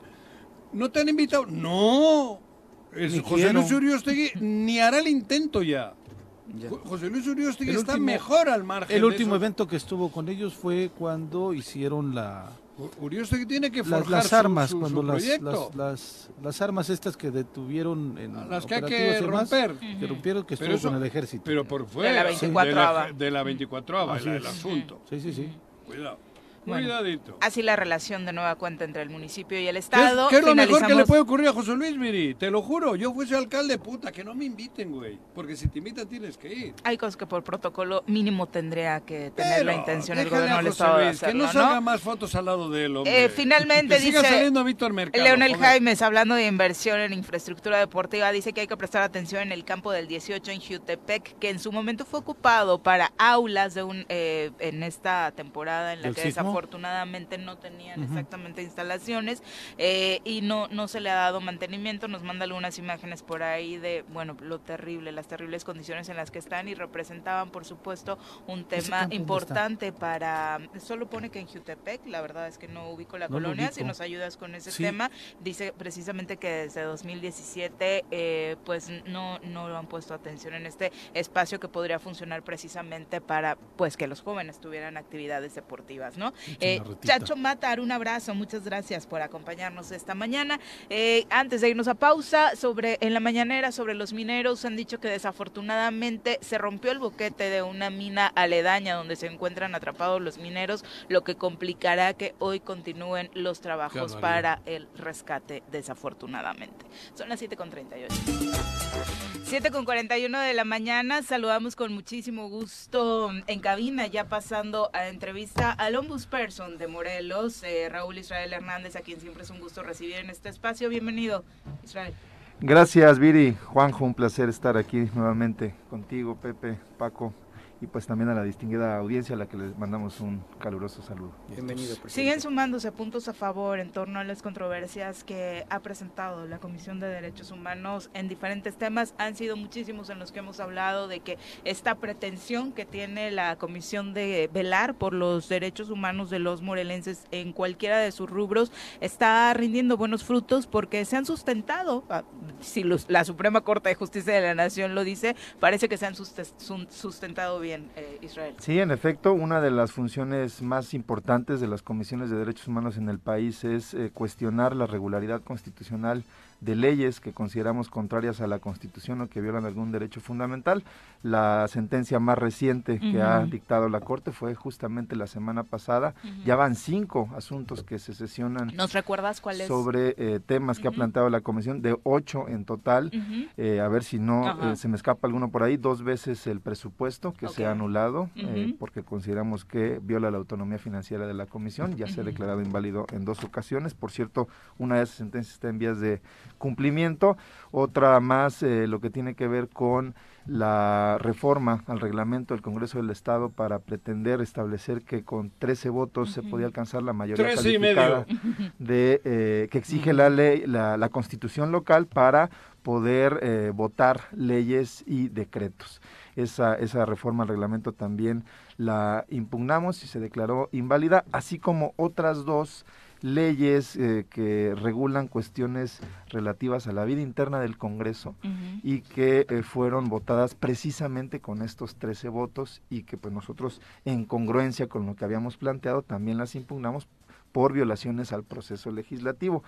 ¿No te han invitado? No. Es Ni José quiero. Luis Uriostegui ni hará el intento ya. Ya. Jo- José Luis Uriostegui El está último- mejor al margen El de último eso. evento que estuvo con ellos fue cuando hicieron la, Uriostegui tiene que las, forjar las su- armas, su, cuando su las, las, las, las armas estas que detuvieron en Las que hay que y demás, romper. que rompieron, que Pero estuvo eso- con el ejército. Pero por fuera. De la 24ava. De la, de la 24 Así el, es. asunto. Sí, sí, sí. Cuidado. Cuidadito. así la relación de nueva cuenta entre el municipio y el Estado. ¿Qué es lo mejor que le puede ocurrir a José Luis, Miri? Te lo juro, yo fuese alcalde, puta, que no me inviten, güey. Porque si te invitan tienes que ir. Hay cosas que por protocolo mínimo tendría que tener la intención el gobierno del Estado de Luis, hacerlo, Que no ¿no? salga más fotos al lado de él, hombre. Eh, finalmente que siga dice saliendo Víctor Mercado. Leonel joder. Jaimes, hablando de inversión en infraestructura deportiva, dice que hay que prestar atención en el campo del 18 en Jutepec, que en su momento fue ocupado para aulas de un eh, en esta temporada en la ¿Del que sismo? Desafortunadamente no tenían exactamente instalaciones eh, y no no se le ha dado mantenimiento. Nos manda algunas imágenes por ahí de bueno lo terrible, las terribles condiciones en las que están y representaban por supuesto un ¿Ese tema importante para solo pone que en Jutepec, la verdad es que no ubico la No lo colonia, si nos ayudas con ese Sí. tema. Dice precisamente que desde 2017 eh, pues no, no han puesto atención en este espacio que podría funcionar precisamente para pues que los jóvenes tuvieran actividades deportivas, ¿no? Eh. Chacho Matar, un abrazo, muchas gracias por acompañarnos esta mañana. Eh, antes de irnos a pausa, sobre en la mañanera sobre los mineros han dicho que desafortunadamente se rompió el boquete de una mina aledaña donde se encuentran atrapados los mineros, lo que complicará que hoy continúen los trabajos para el rescate desafortunadamente. Son las 7.38. 7 con 41 de la mañana, saludamos con muchísimo gusto en cabina, ya pasando a entrevista al ombudsperson de Morelos, eh, Raúl Israel Hernández, a quien siempre es un gusto recibir en este espacio. Bienvenido, Israel. Gracias, Viri. Juanjo, un placer estar aquí nuevamente contigo, Pepe, Paco, y pues también a la distinguida audiencia a la que les mandamos un caluroso saludo. Bienvenido, presidente. Siguen sumándose puntos a favor en torno a las controversias que ha presentado la Comisión de Derechos Humanos en diferentes temas. Han sido muchísimos en los que hemos hablado de que esta pretensión que tiene la Comisión de velar por los derechos humanos de los morelenses en cualquiera de sus rubros está rindiendo buenos frutos porque se han sustentado, ah, si los- la Suprema Corte de Justicia de la Nación lo dice, parece que se han sustentado bien, eh, Israel. Sí, en efecto, una de las funciones más importantes de las comisiones de derechos humanos en el país es eh, cuestionar la regularidad constitucional de leyes que consideramos contrarias a la Constitución o que violan algún derecho fundamental. La sentencia más reciente que ha dictado la Corte fue justamente la semana pasada. Ya van cinco asuntos que se sesionan ¿Nos recuerdas cuál es? sobre eh, temas que ha planteado la comisión, de ocho en total. Eh, a ver si no eh, se me escapa alguno por ahí. Dos veces el presupuesto que se ha anulado porque consideramos que viola la autonomía financiera de la comisión. Ya se ha declarado inválido en dos ocasiones. Por cierto, una de esas sentencias está en vías de cumplimiento. Otra más eh, lo que tiene que ver con la reforma al reglamento del Congreso del Estado para pretender establecer que con 13 votos se podía alcanzar la mayoría calificada de eh, que exige la ley la, la constitución local para poder eh, votar leyes y decretos. Esa esa reforma al reglamento también la impugnamos y se declaró inválida así como otras dos leyes eh, que regulan cuestiones relativas a la vida interna del Congreso y que eh, fueron votadas precisamente con estos 13 votos y que pues nosotros en congruencia con lo que habíamos planteado también las impugnamos por violaciones al proceso legislativo.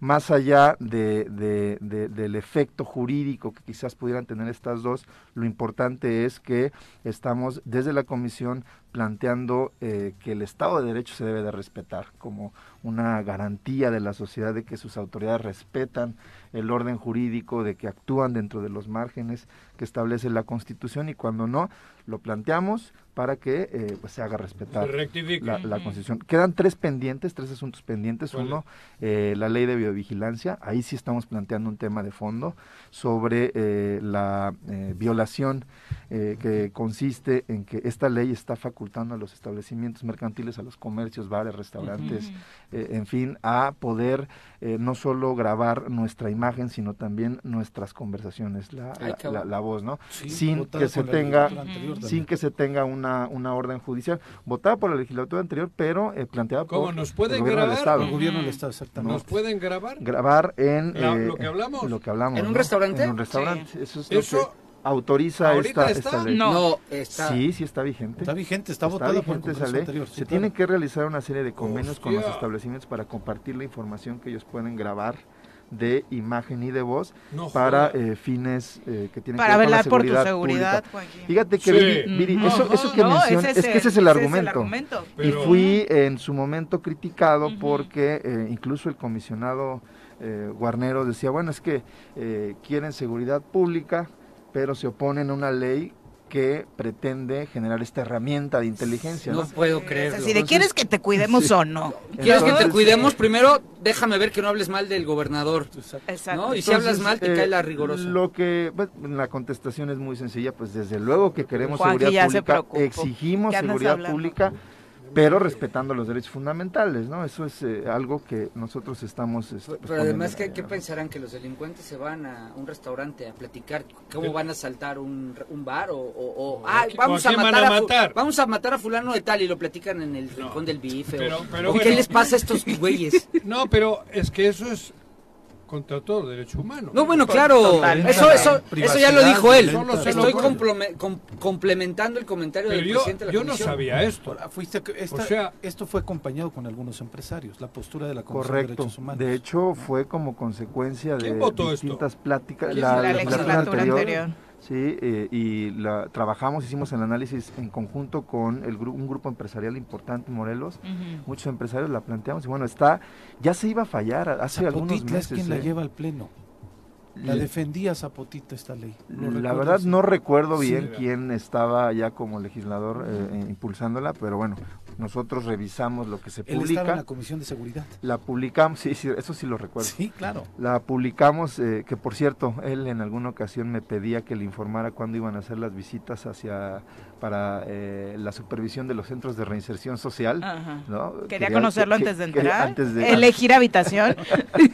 Más allá de, de- de- del efecto jurídico que quizás pudieran tener estas dos, lo importante es que estamos desde la comisión planteando eh, que el Estado de Derecho se debe de respetar como una garantía de la sociedad de que sus autoridades respetan el orden jurídico, de que actúan dentro de los márgenes que establece la Constitución y cuando no, lo planteamos para que eh, pues se haga respetar Se la, la. Constitución. Quedan tres pendientes, tres asuntos pendientes. Uno, eh, la ley de biovigilancia. Ahí sí estamos planteando un tema de fondo sobre eh, la eh, violación eh, que consiste en que esta ley está facultando a los establecimientos mercantiles, a los comercios, bares, restaurantes, eh, en fin, a poder eh, no solo grabar nuestra imagen, sino también nuestras conversaciones, la, Ay, la- cabrón. la- la voz, ¿no? Sí, sin que se tenga- Sin que se tenga una, una orden judicial, votada por la legislatura anterior, pero eh, planteada ¿Cómo, por nos el pueden gobierno del grabar? Estado. El gobierno del. Estado, exactamente. ¿Nos pueden grabar? Grabar en La- eh, lo que hablamos. lo que hablamos, ¿En un ¿no? restaurante? En un restaurante. Eso es lo Eso que autoriza ¿ahorita esta, está? esta ley. No. Está. Sí, sí está vigente. Está vigente, está, Está votada por el vigente esa Congreso ley. anterior. sí, se claro. tienen que realizar una serie de convenios con los establecimientos para compartir la información que ellos pueden grabar de imagen y de voz No para eh, fines eh, que tienen Para que ver con la velar por tu seguridad, seguridad. Fíjate que, Sí. Viri, Viri, Ujú. eso, eso que No, mencionas, ese es que ese es el argumento. argumento. Pero- Y fui en su momento criticado porque eh, incluso el comisionado eh, Guarnero decía, bueno, es que eh, quieren seguridad pública, pero se oponen a una ley que pretende generar esta herramienta de inteligencia. No ¿no? puedo creerlo. así, de quieres que te cuidemos o no. ¿Quieres que te Entonces, cuidemos? Primero, déjame ver que no hables mal del gobernador. Exacto. ¿no? Y si hablas mal, te eh, cae la rigorosa. Lo que, pues, la contestación es muy sencilla, pues desde luego que queremos Juan, que seguridad ya se pública, preocupó. exigimos ¿Qué andas seguridad hablando? pública, pero respetando los derechos fundamentales, ¿no? Eso es eh, algo que nosotros estamos... este, Pero, pues, pero además, ¿qué, qué pensarán? ¿Que los delincuentes se van a un restaurante a platicar cómo van a saltar un, un bar? ¿O, o- o, ah, ¿a vamos, a matar a vamos a matar a fulano de tal y lo platican en el rincón del bife? pero- o- pero o ¿Qué bueno. les pasa a estos güeyes? No, pero es que eso es contra todo derecho humano. No, bueno, claro, eso, eso, eso ya lo dijo él. Estoy com- complementando el comentario Pero del yo, presidente de la yo no comisión. sabía esto. Ahora, fuiste, esta- O sea- esto fue acompañado con algunos empresarios, la postura de la Comisión de Correcto. Derechos Humanos. De hecho, fue como consecuencia de distintas pláticas. La, la legislatura legislatura anterior. Sí, eh, y la, trabajamos, hicimos el análisis en conjunto con el gru- un grupo empresarial importante en Morelos. Muchos empresarios la planteamos y bueno, está, ya se iba a fallar hace algunos Zapotitla meses. es quien la ¿eh? lleva al pleno. La Le- defendía Zapotita esta ley. ¿Lo La verdad no recuerdo Sí. bien quién estaba ya como legislador eh, eh, impulsándola, pero bueno, nosotros revisamos lo que se Él estaba en publica, la Comisión de Seguridad. la publicamos, sí, sí, eso sí lo recuerdo. Sí, claro. La publicamos, eh, que por cierto, él en alguna ocasión me pedía que le informara cuándo iban a hacer las visitas hacia para eh, la supervisión de los centros de reinserción social. ¿no? Ah. Quería conocerlo que- antes de que- entrar. antes de- Elegir habitación.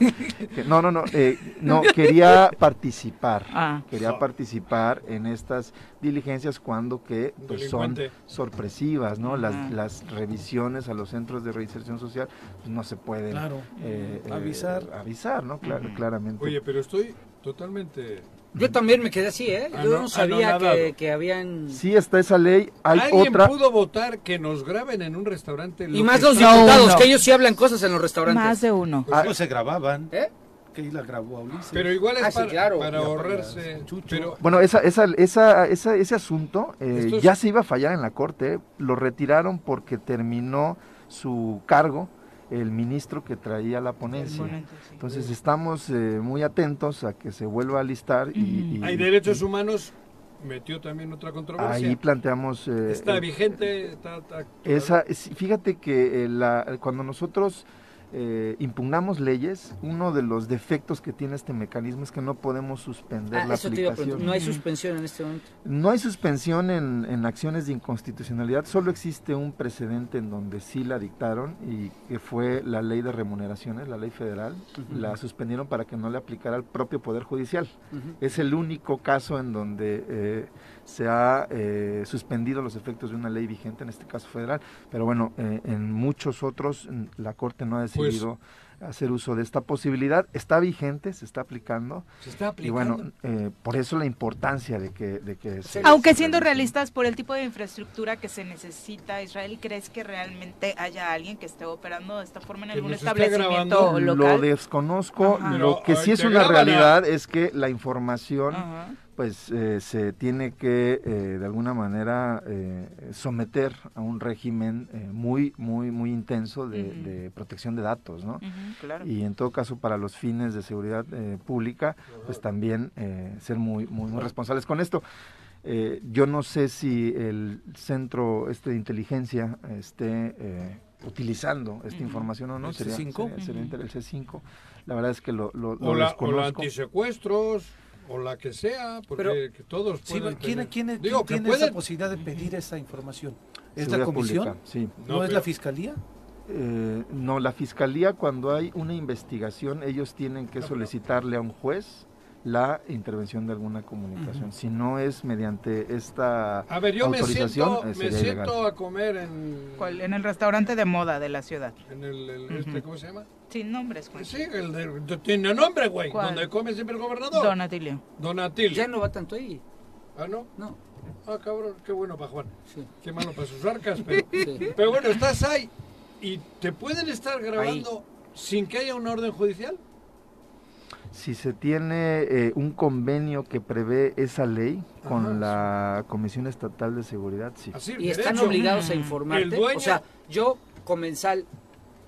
no, no, no, eh, no, quería participar. Ah. Quería participar en estas diligencias cuando que pues, son sorpresivas, ¿no? Las, Ajá. las revisiones a los centros de reinserción social pues, no se pueden Claro. eh, eh, Avisar. avisar, ¿no? Cla- claramente. Oye, pero estoy totalmente... Yo también me quedé así, ¿eh? Ah, Yo no, no sabía que, que habían... Sí está esa ley, hay ¿Alguien otra. pudo votar que nos graben en un restaurante? Y lo más que los está- No, diputados, que ellos sí hablan cosas en los restaurantes. Más de uno. Ah, Pues se grababan. ¿Eh? Que ahí la grabó a Ulises. Pero igual es Ah, sí, para, claro. para para ahorrarse... Pero Bueno, esa, esa, esa, esa- ese asunto eh, es- ya se iba a fallar en la corte, ¿eh? lo retiraron porque terminó su cargo el ministro que traía la ponencia. ponente, sí. Entonces estamos eh, muy atentos a que se vuelva a listar y, y- hay derechos humanos, metió también otra controversia. ahí planteamos eh, Está eh, vigente, está... está- esa, fíjate que eh, la- cuando nosotros eh, impugnamos leyes, uno de los defectos que tiene este mecanismo es que no podemos suspender Ah, la eso te aplicación. No hay suspensión en este momento. No hay suspensión en, en acciones de inconstitucionalidad, solo existe un precedente en donde sí la dictaron y que fue la ley de remuneraciones, la ley federal, la suspendieron para que no le aplicara al propio Poder Judicial. Es el único caso en donde eh, se ha eh, suspendido los efectos de una ley vigente, en este caso federal, pero bueno, eh, en muchos otros mm, la Corte no ha Pues decidido hacer uso de esta posibilidad, está vigente, se está aplicando. Se está Y aplicando. bueno, eh, por eso la importancia de que, de que se- Aunque se siendo realistas por el tipo de infraestructura que se necesita, Israel, ¿crees que realmente haya alguien que esté operando de esta forma en algún establecimiento grabando. Lo local? desconozco, Ajá. lo que sí es te una realidad es que la información Ajá. Pues eh, se tiene que eh, de alguna manera eh, someter a un régimen eh, muy muy muy intenso de, protección de datos, ¿no? Claro. Y en todo caso para los fines de seguridad eh, pública, pues también eh, ser muy, muy muy responsables con esto. Eh, yo no sé si el centro este de inteligencia esté eh, utilizando esta información o no. ¿El sería, C5? sería- sería el C5. La verdad es que lo, lo, lo o, la, o la desconozco. antisecuestros, o la que sea, porque Pero- que todos Sí, pueden ¿quién, tener- quién- quién Digo, que tiene esa pueden- posibilidad de pedir esa información? ¿Es Seguridad la comisión? pública, sí. ¿No, No, es la fiscalía? Eh, no, la fiscalía cuando hay una investigación, ellos tienen que solicitarle a un juez la intervención de alguna comunicación. Si no es mediante esta A ver, yo me autorización, siento, eh, me siento ilegal. a comer en, ¿Cuál? En el restaurante de moda de la ciudad. en el, el- este, ¿cómo se llama? Sin nombres, Juan. Sí, el de, de- tiene nombre, güey, ¿Cuál? donde come siempre el gobernador. Don Atilio. Donatil. Ya no va tanto ahí. Ah, ¿no? No. Ah, cabrón, qué bueno para Juan. Sí. Qué malo para sus arcas, pero, Sí. pero bueno, estás ahí y te pueden estar grabando sin que haya una orden judicial. si se tiene eh, un convenio que prevé esa ley con Ajá, la Comisión Estatal de Seguridad, sí. Así, Y están derecho. obligados a El informarte. dueño- O sea, yo, comensal,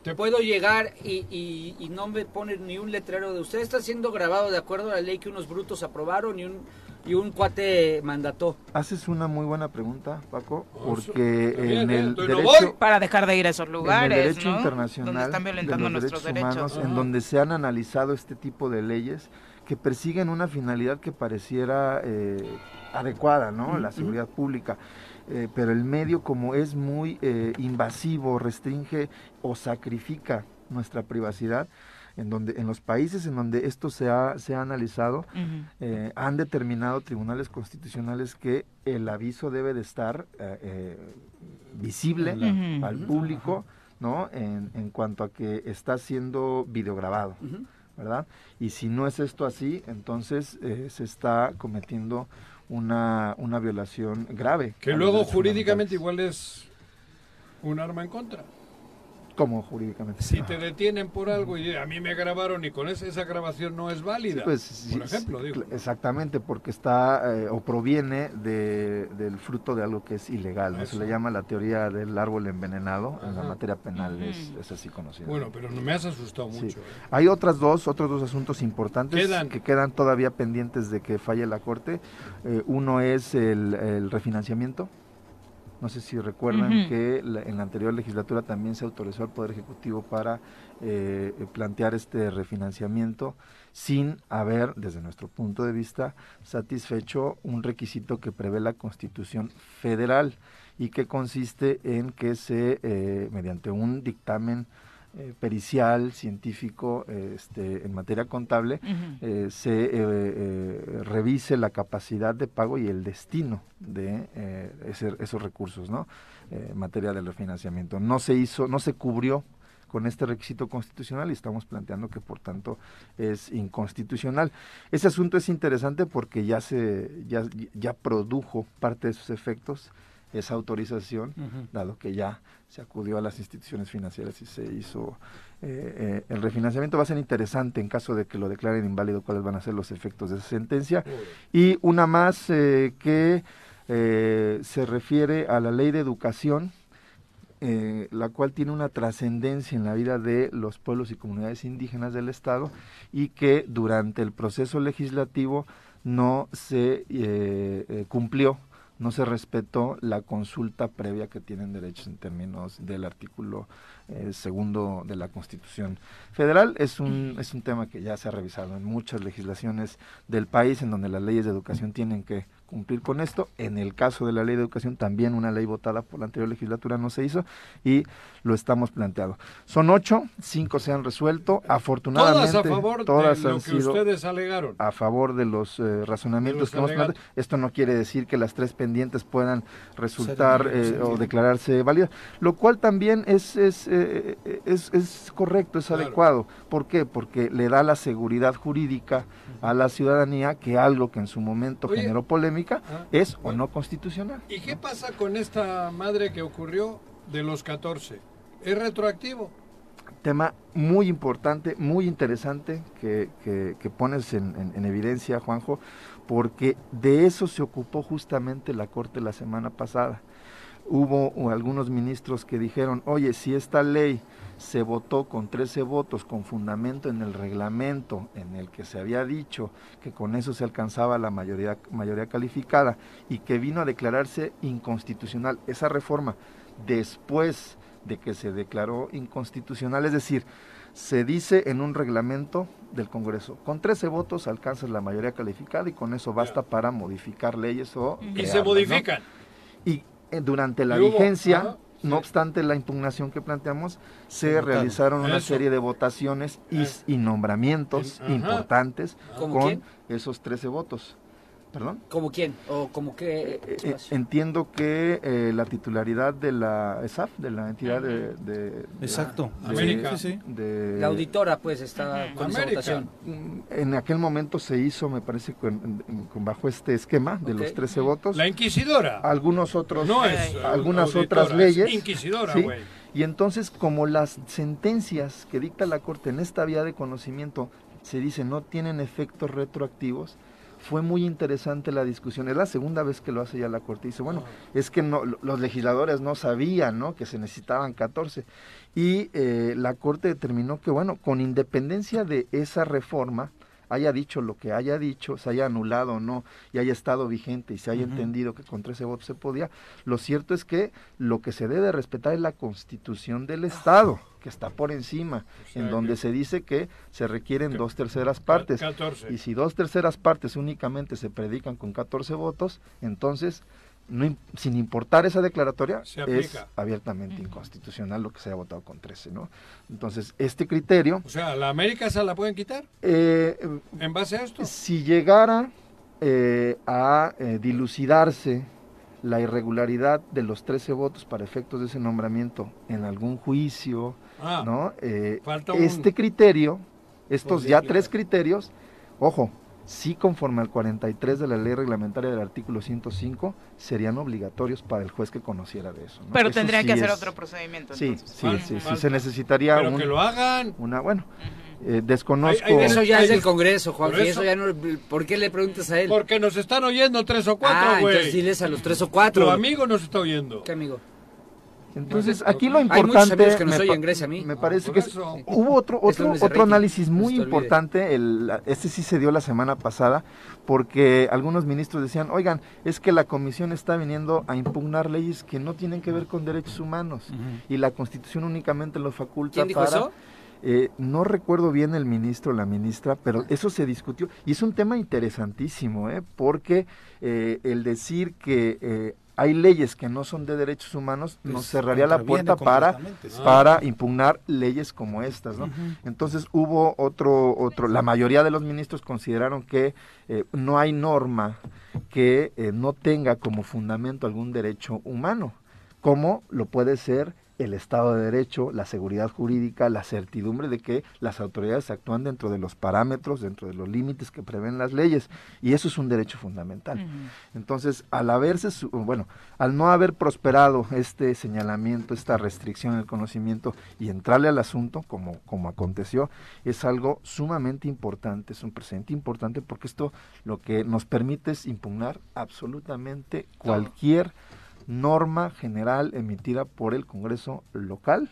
Te- puedo llegar y, y- y no me ponen ni un letrero de usted está siendo grabado de acuerdo a la ley que unos brutos aprobaron y un, y un cuate mandató. Haces una muy buena pregunta, Paco, Oh, porque en voy. Para dejar de ir a esos en lugares, el derecho ¿no? internacional Donde están violentando de los nuestros derechos derechos. humanos, Ajá. en donde se han analizado este tipo de leyes que persiguen una finalidad que pareciera eh, adecuada, ¿no? La seguridad pública. Eh, pero el medio como es muy eh, invasivo, restringe o sacrifica nuestra privacidad, en donde en los países en donde esto se ha, se ha analizado, eh, han determinado tribunales constitucionales que el aviso debe de estar eh, eh, visible al público, ¿no? En, en cuanto a que está siendo videograbado, Ujú. ¿verdad? Y si no es esto así, entonces eh, se está cometiendo una, una violación grave. Que luego jurídicamente igual es un arma en contra. ¿Cómo jurídicamente? Si te detienen por algo y a mí me grabaron y con esa, esa grabación no es válida, Pues, sí, por ejemplo, sí, digo. cl- Exactamente, porque está eh, o proviene de, del fruto de algo que es ilegal. ¿no? Se le llama la teoría del árbol envenenado. En la materia penal es, es así conocido. Bueno, pero no me has asustado Sí. mucho. ¿eh? Hay otras dos, otros dos asuntos importantes Quedan. que quedan todavía pendientes de que falle la Corte. Eh, uno es el, el refinanciamiento. No sé si recuerdan que la- en la anterior legislatura también se autorizó al Poder Ejecutivo para eh, plantear este refinanciamiento sin haber, desde nuestro punto de vista, satisfecho un requisito que prevé la Constitución Federal y que consiste en que se, eh, mediante un dictamen eh, pericial, científico, eh, este, en materia contable, eh, se eh, revise la capacidad de pago y el destino de ese- esos recursos, ¿no? En materia del refinanciamiento. No se hizo, no se cubrió con este requisito constitucional y estamos planteando que por tanto es inconstitucional. Ese asunto es interesante porque ya se ya, ya produjo parte de sus efectos esa autorización dado que ya se acudió a las instituciones financieras y se hizo eh, eh, el refinanciamiento. Va a ser interesante en caso de que lo declaren inválido cuáles van a ser los efectos de esa sentencia. Y una más eh, que se refiere a la ley de educación, eh, la cual tiene una trascendencia en la vida de los pueblos y comunidades indígenas del Estado y que durante el proceso legislativo no se eh, eh, cumplió no se respetó la consulta previa que tienen derechos en términos del artículo eh, segundo de la Constitución Federal. Es un, es un tema que ya se ha revisado en muchas legislaciones del país en donde las leyes de educación tienen que cumplir con esto. En el caso de la ley de educación, también una ley votada por la anterior legislatura no se hizo y lo estamos planteando. Son ocho, cinco se han resuelto. Afortunadamente, Todas a favor todas de han lo que sido ustedes alegaron. a favor de los eh, razonamientos los que hemos planteado. Esto no quiere decir que las tres pendientes puedan resultar eh, o declararse válidas, lo cual también es, es, eh, es, es correcto, es Claro. adecuado. ¿Por qué? Porque le da la seguridad jurídica a la ciudadanía que algo que en su momento Oye. generó polémica Ah, es o no constitucional. ¿Y qué pasa con esta madre que ocurrió de los 14? ¿Es retroactivo? tema muy importante, muy interesante que, que- que pones en, en- en evidencia, Juanjo, porque de eso se ocupó justamente la Corte la semana pasada. Hubo algunos ministros que dijeron, oye, si esta ley se votó con 13 votos con fundamento en el reglamento en el que se había dicho que con eso se alcanzaba la mayoría, mayoría calificada y que vino a declararse inconstitucional esa reforma después de que se declaró inconstitucional, es decir, se dice en un reglamento del Congreso, con 13 votos alcanzas la mayoría calificada y con eso basta para modificar leyes o... Y crearlas, se ¿no? modifican. Y eh, durante la hubo- vigencia, no obstante la impugnación que planteamos, se realizaron una Eso. serie de votaciones y, Eh. y nombramientos Ajá. importantes ¿Como con esos 13 votos. ¿Perdón? ¿Como quién? ¿O como qué Eh, eh, espacio? entiendo que eh, la titularidad de la ESAF, de la entidad de... Exacto. de- América. Sí, sí. de- La auditora, pues, está con esa votación. Mm, En aquel momento se hizo, me parece, con, bajo este esquema de los 13 votos. La inquisidora. Algunos otros, No es algunas auditora, otras leyes. Es inquisidora, ¿sí? güey. Y entonces, como las sentencias que dicta la Corte en esta vía de conocimiento se dice no tienen efectos retroactivos, fue muy interesante la discusión. Es la segunda vez que lo hace ya la Corte. Dice, bueno, es que no, los legisladores no sabían ¿no? que se necesitaban 14. Y eh, la Corte determinó que, bueno, con independencia de esa reforma, haya dicho lo que haya dicho, se haya anulado o no, y haya estado vigente y se haya entendido que con 13 votos se podía, lo cierto es que lo que se debe respetar es la constitución del Estado, que está por encima, en donde se dice que se requieren dos terceras partes. Y si dos terceras partes únicamente se predican con 14 votos, entonces sin importar esa declaratoria, es abiertamente inconstitucional lo que se haya votado con 13, ¿no? Entonces, este criterio... O sea, ¿la América se la pueden quitar? Eh, ¿En base a esto? Si llegara eh, a eh, dilucidarse la irregularidad de los 13 votos para efectos de ese nombramiento en algún juicio, ah, ¿no? este criterio, estos ya tres criterios, ojo, sí conforme al 43 de la ley reglamentaria del artículo 105, serían obligatorios para el juez que conociera de eso. Pero tendrían que hacer otro procedimiento. Sí, sí, sí, sí, se necesitaría... Pero que lo hagan. Una, bueno, eh, desconozco... eso ya es del Congreso, Juan, por, eso ya no, ¿por qué le preguntas a él? Porque nos están oyendo tres o cuatro, güey. Ah, entonces diles a los tres o cuatro. Tu amigo nos está oyendo. ¿Qué amigo? Entonces, aquí lo importante me, me parece que hubo otro otro otro análisis muy importante, el, este sí se dio la semana pasada, porque algunos ministros decían, oigan, es que la comisión está viniendo a impugnar leyes que no tienen que ver con derechos humanos y la constitución únicamente lo faculta ¿Quién para... Eso? Eh, no recuerdo bien el ministro o la ministra, pero eso se discutió y es un tema interesantísimo, ¿eh? porque eh, el decir que eh, hay leyes que no son de derechos humanos, nos cerraría la puerta para, para impugnar leyes como estas, ¿no? Entonces hubo otro, otro, la mayoría de los ministros consideraron que eh, no hay norma que eh, no tenga como fundamento algún derecho humano, como lo puede ser el Estado de Derecho, la seguridad jurídica, la certidumbre de que las autoridades actúan dentro de los parámetros, dentro de los límites que prevén las leyes, y eso es un derecho fundamental. Entonces, al haberse, bueno, al no haber prosperado este señalamiento, esta restricción del conocimiento y entrarle al asunto, como, como aconteció, es algo sumamente importante, es un presente importante, porque esto lo que nos permite es impugnar absolutamente cualquier norma general emitida por el Congreso local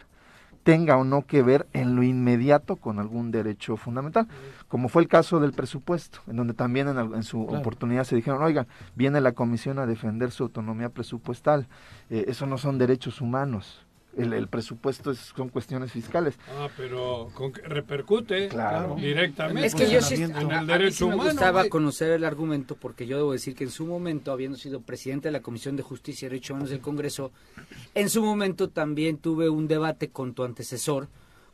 tenga o no que ver en lo inmediato con algún derecho fundamental, como fue el caso del presupuesto, en donde también en, su oportunidad se dijeron, oigan, viene la comisión a defender su autonomía presupuestal, eh, eso no son derechos humanos, el, presupuesto son cuestiones fiscales. Ah, pero con, repercute directamente es que yo sí, en el derecho humano. Me gustaba conocer el argumento porque yo debo decir que en su momento, habiendo sido presidente de la Comisión de Justicia y Derechos Humanos del Congreso, en su momento también tuve un debate con tu antecesor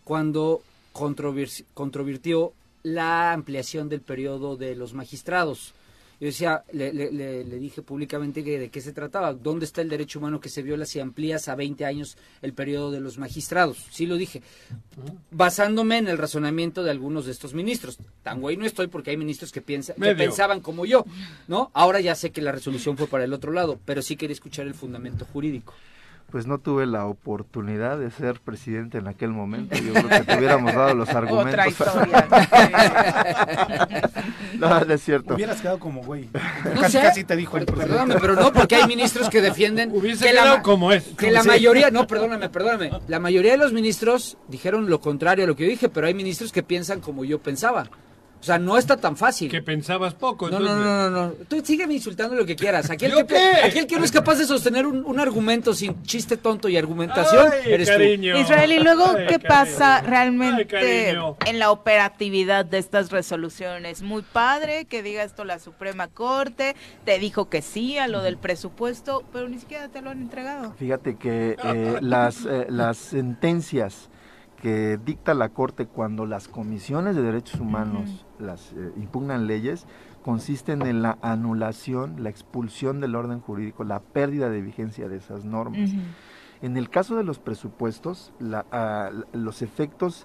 cuando controvirtió la ampliación del periodo de los magistrados yo decía, le, le, dije públicamente que de qué se trataba, dónde está el derecho humano que se viola si amplías a 20 años el periodo de los magistrados. Sí lo dije, basándome en el razonamiento de algunos de estos ministros. Tan güey no estoy porque hay ministros que, piensan, que pensaban como yo, ¿no? Ahora ya sé que la resolución fue para el otro lado, pero sí quería escuchar el fundamento jurídico pues no tuve la oportunidad de ser presidente en aquel momento. Yo creo que te hubiéramos dado los argumentos. Otra historia. no, no es cierto. Hubieras quedado como güey. No casi, casi te dijo el presidente. Perdóname, pero no, porque hay ministros que defienden. Hubiese que quedado como es. Que la mayoría, no, perdóname, perdóname. La mayoría de los ministros dijeron lo contrario a lo que yo dije, pero hay ministros que piensan como yo pensaba. O sea, no está tan fácil. Que pensabas poco. No, no, no, no, no. Tú sígueme insultando lo que quieras. Aquel, que, aquel que no es capaz de sostener un, argumento sin chiste tonto y argumentación, eres cariño. tú. Israel, y luego, ¿qué pasa realmente en la operatividad de estas resoluciones? Muy padre que diga esto la Suprema Corte, te dijo que sí a lo del presupuesto, pero ni siquiera te lo han entregado. Fíjate que eh, las, eh, las sentencias que dicta la Corte cuando las comisiones de derechos humanos las eh, impugnan leyes consisten en la anulación, la expulsión del orden jurídico, la pérdida de vigencia de esas normas. En el caso de los presupuestos, ah, los efectos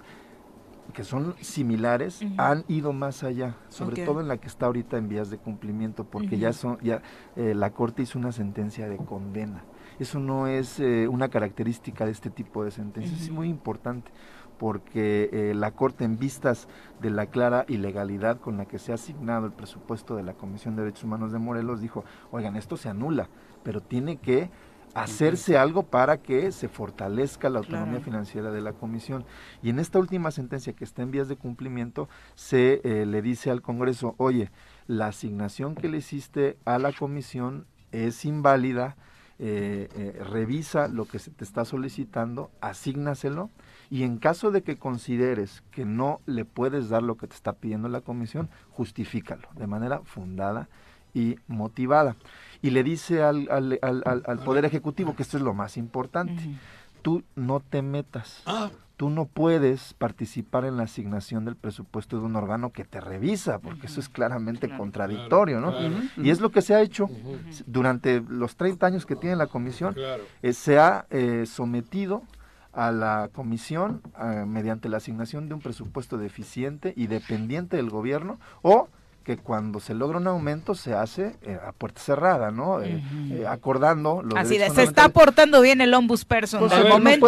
que son similares han ido más allá, sobre todo en la que está ahorita en vías de cumplimiento, porque ya son ya eh, la corte hizo una sentencia de condena. Eso no es eh, una característica de este tipo de sentencias, es muy importante porque eh, la Corte en vistas de la clara ilegalidad con la que se ha asignado el presupuesto de la Comisión de Derechos Humanos de Morelos dijo, oigan, esto se anula, pero tiene que hacerse algo para que se fortalezca la autonomía financiera de la comisión. Y en esta última sentencia que está en vías de cumplimiento, se eh, le dice al Congreso, oye, la asignación que le hiciste a la comisión es inválida, eh, eh, revisa lo que se te está solicitando, asígnaselo y en caso de que consideres que no le puedes dar lo que te está pidiendo la comisión, justifícalo de manera fundada y motivada y le dice al, al, al, al Poder Ejecutivo que esto es lo más importante. Tú no te metas. Ah. Tú no puedes participar en la asignación del presupuesto de un órgano que te revisa, porque eso es claramente contradictorio, ¿no? Y es lo que se ha hecho durante los 30 años que tiene la comisión. Eh, se ha eh, sometido a la comisión eh, mediante la asignación de un presupuesto deficiente y dependiente del gobierno o que cuando se logra un aumento se hace eh, a puerta cerrada, ¿no? Eh, eh, acordando los Así de, se está portando bien el ombudsperson pues, del momento.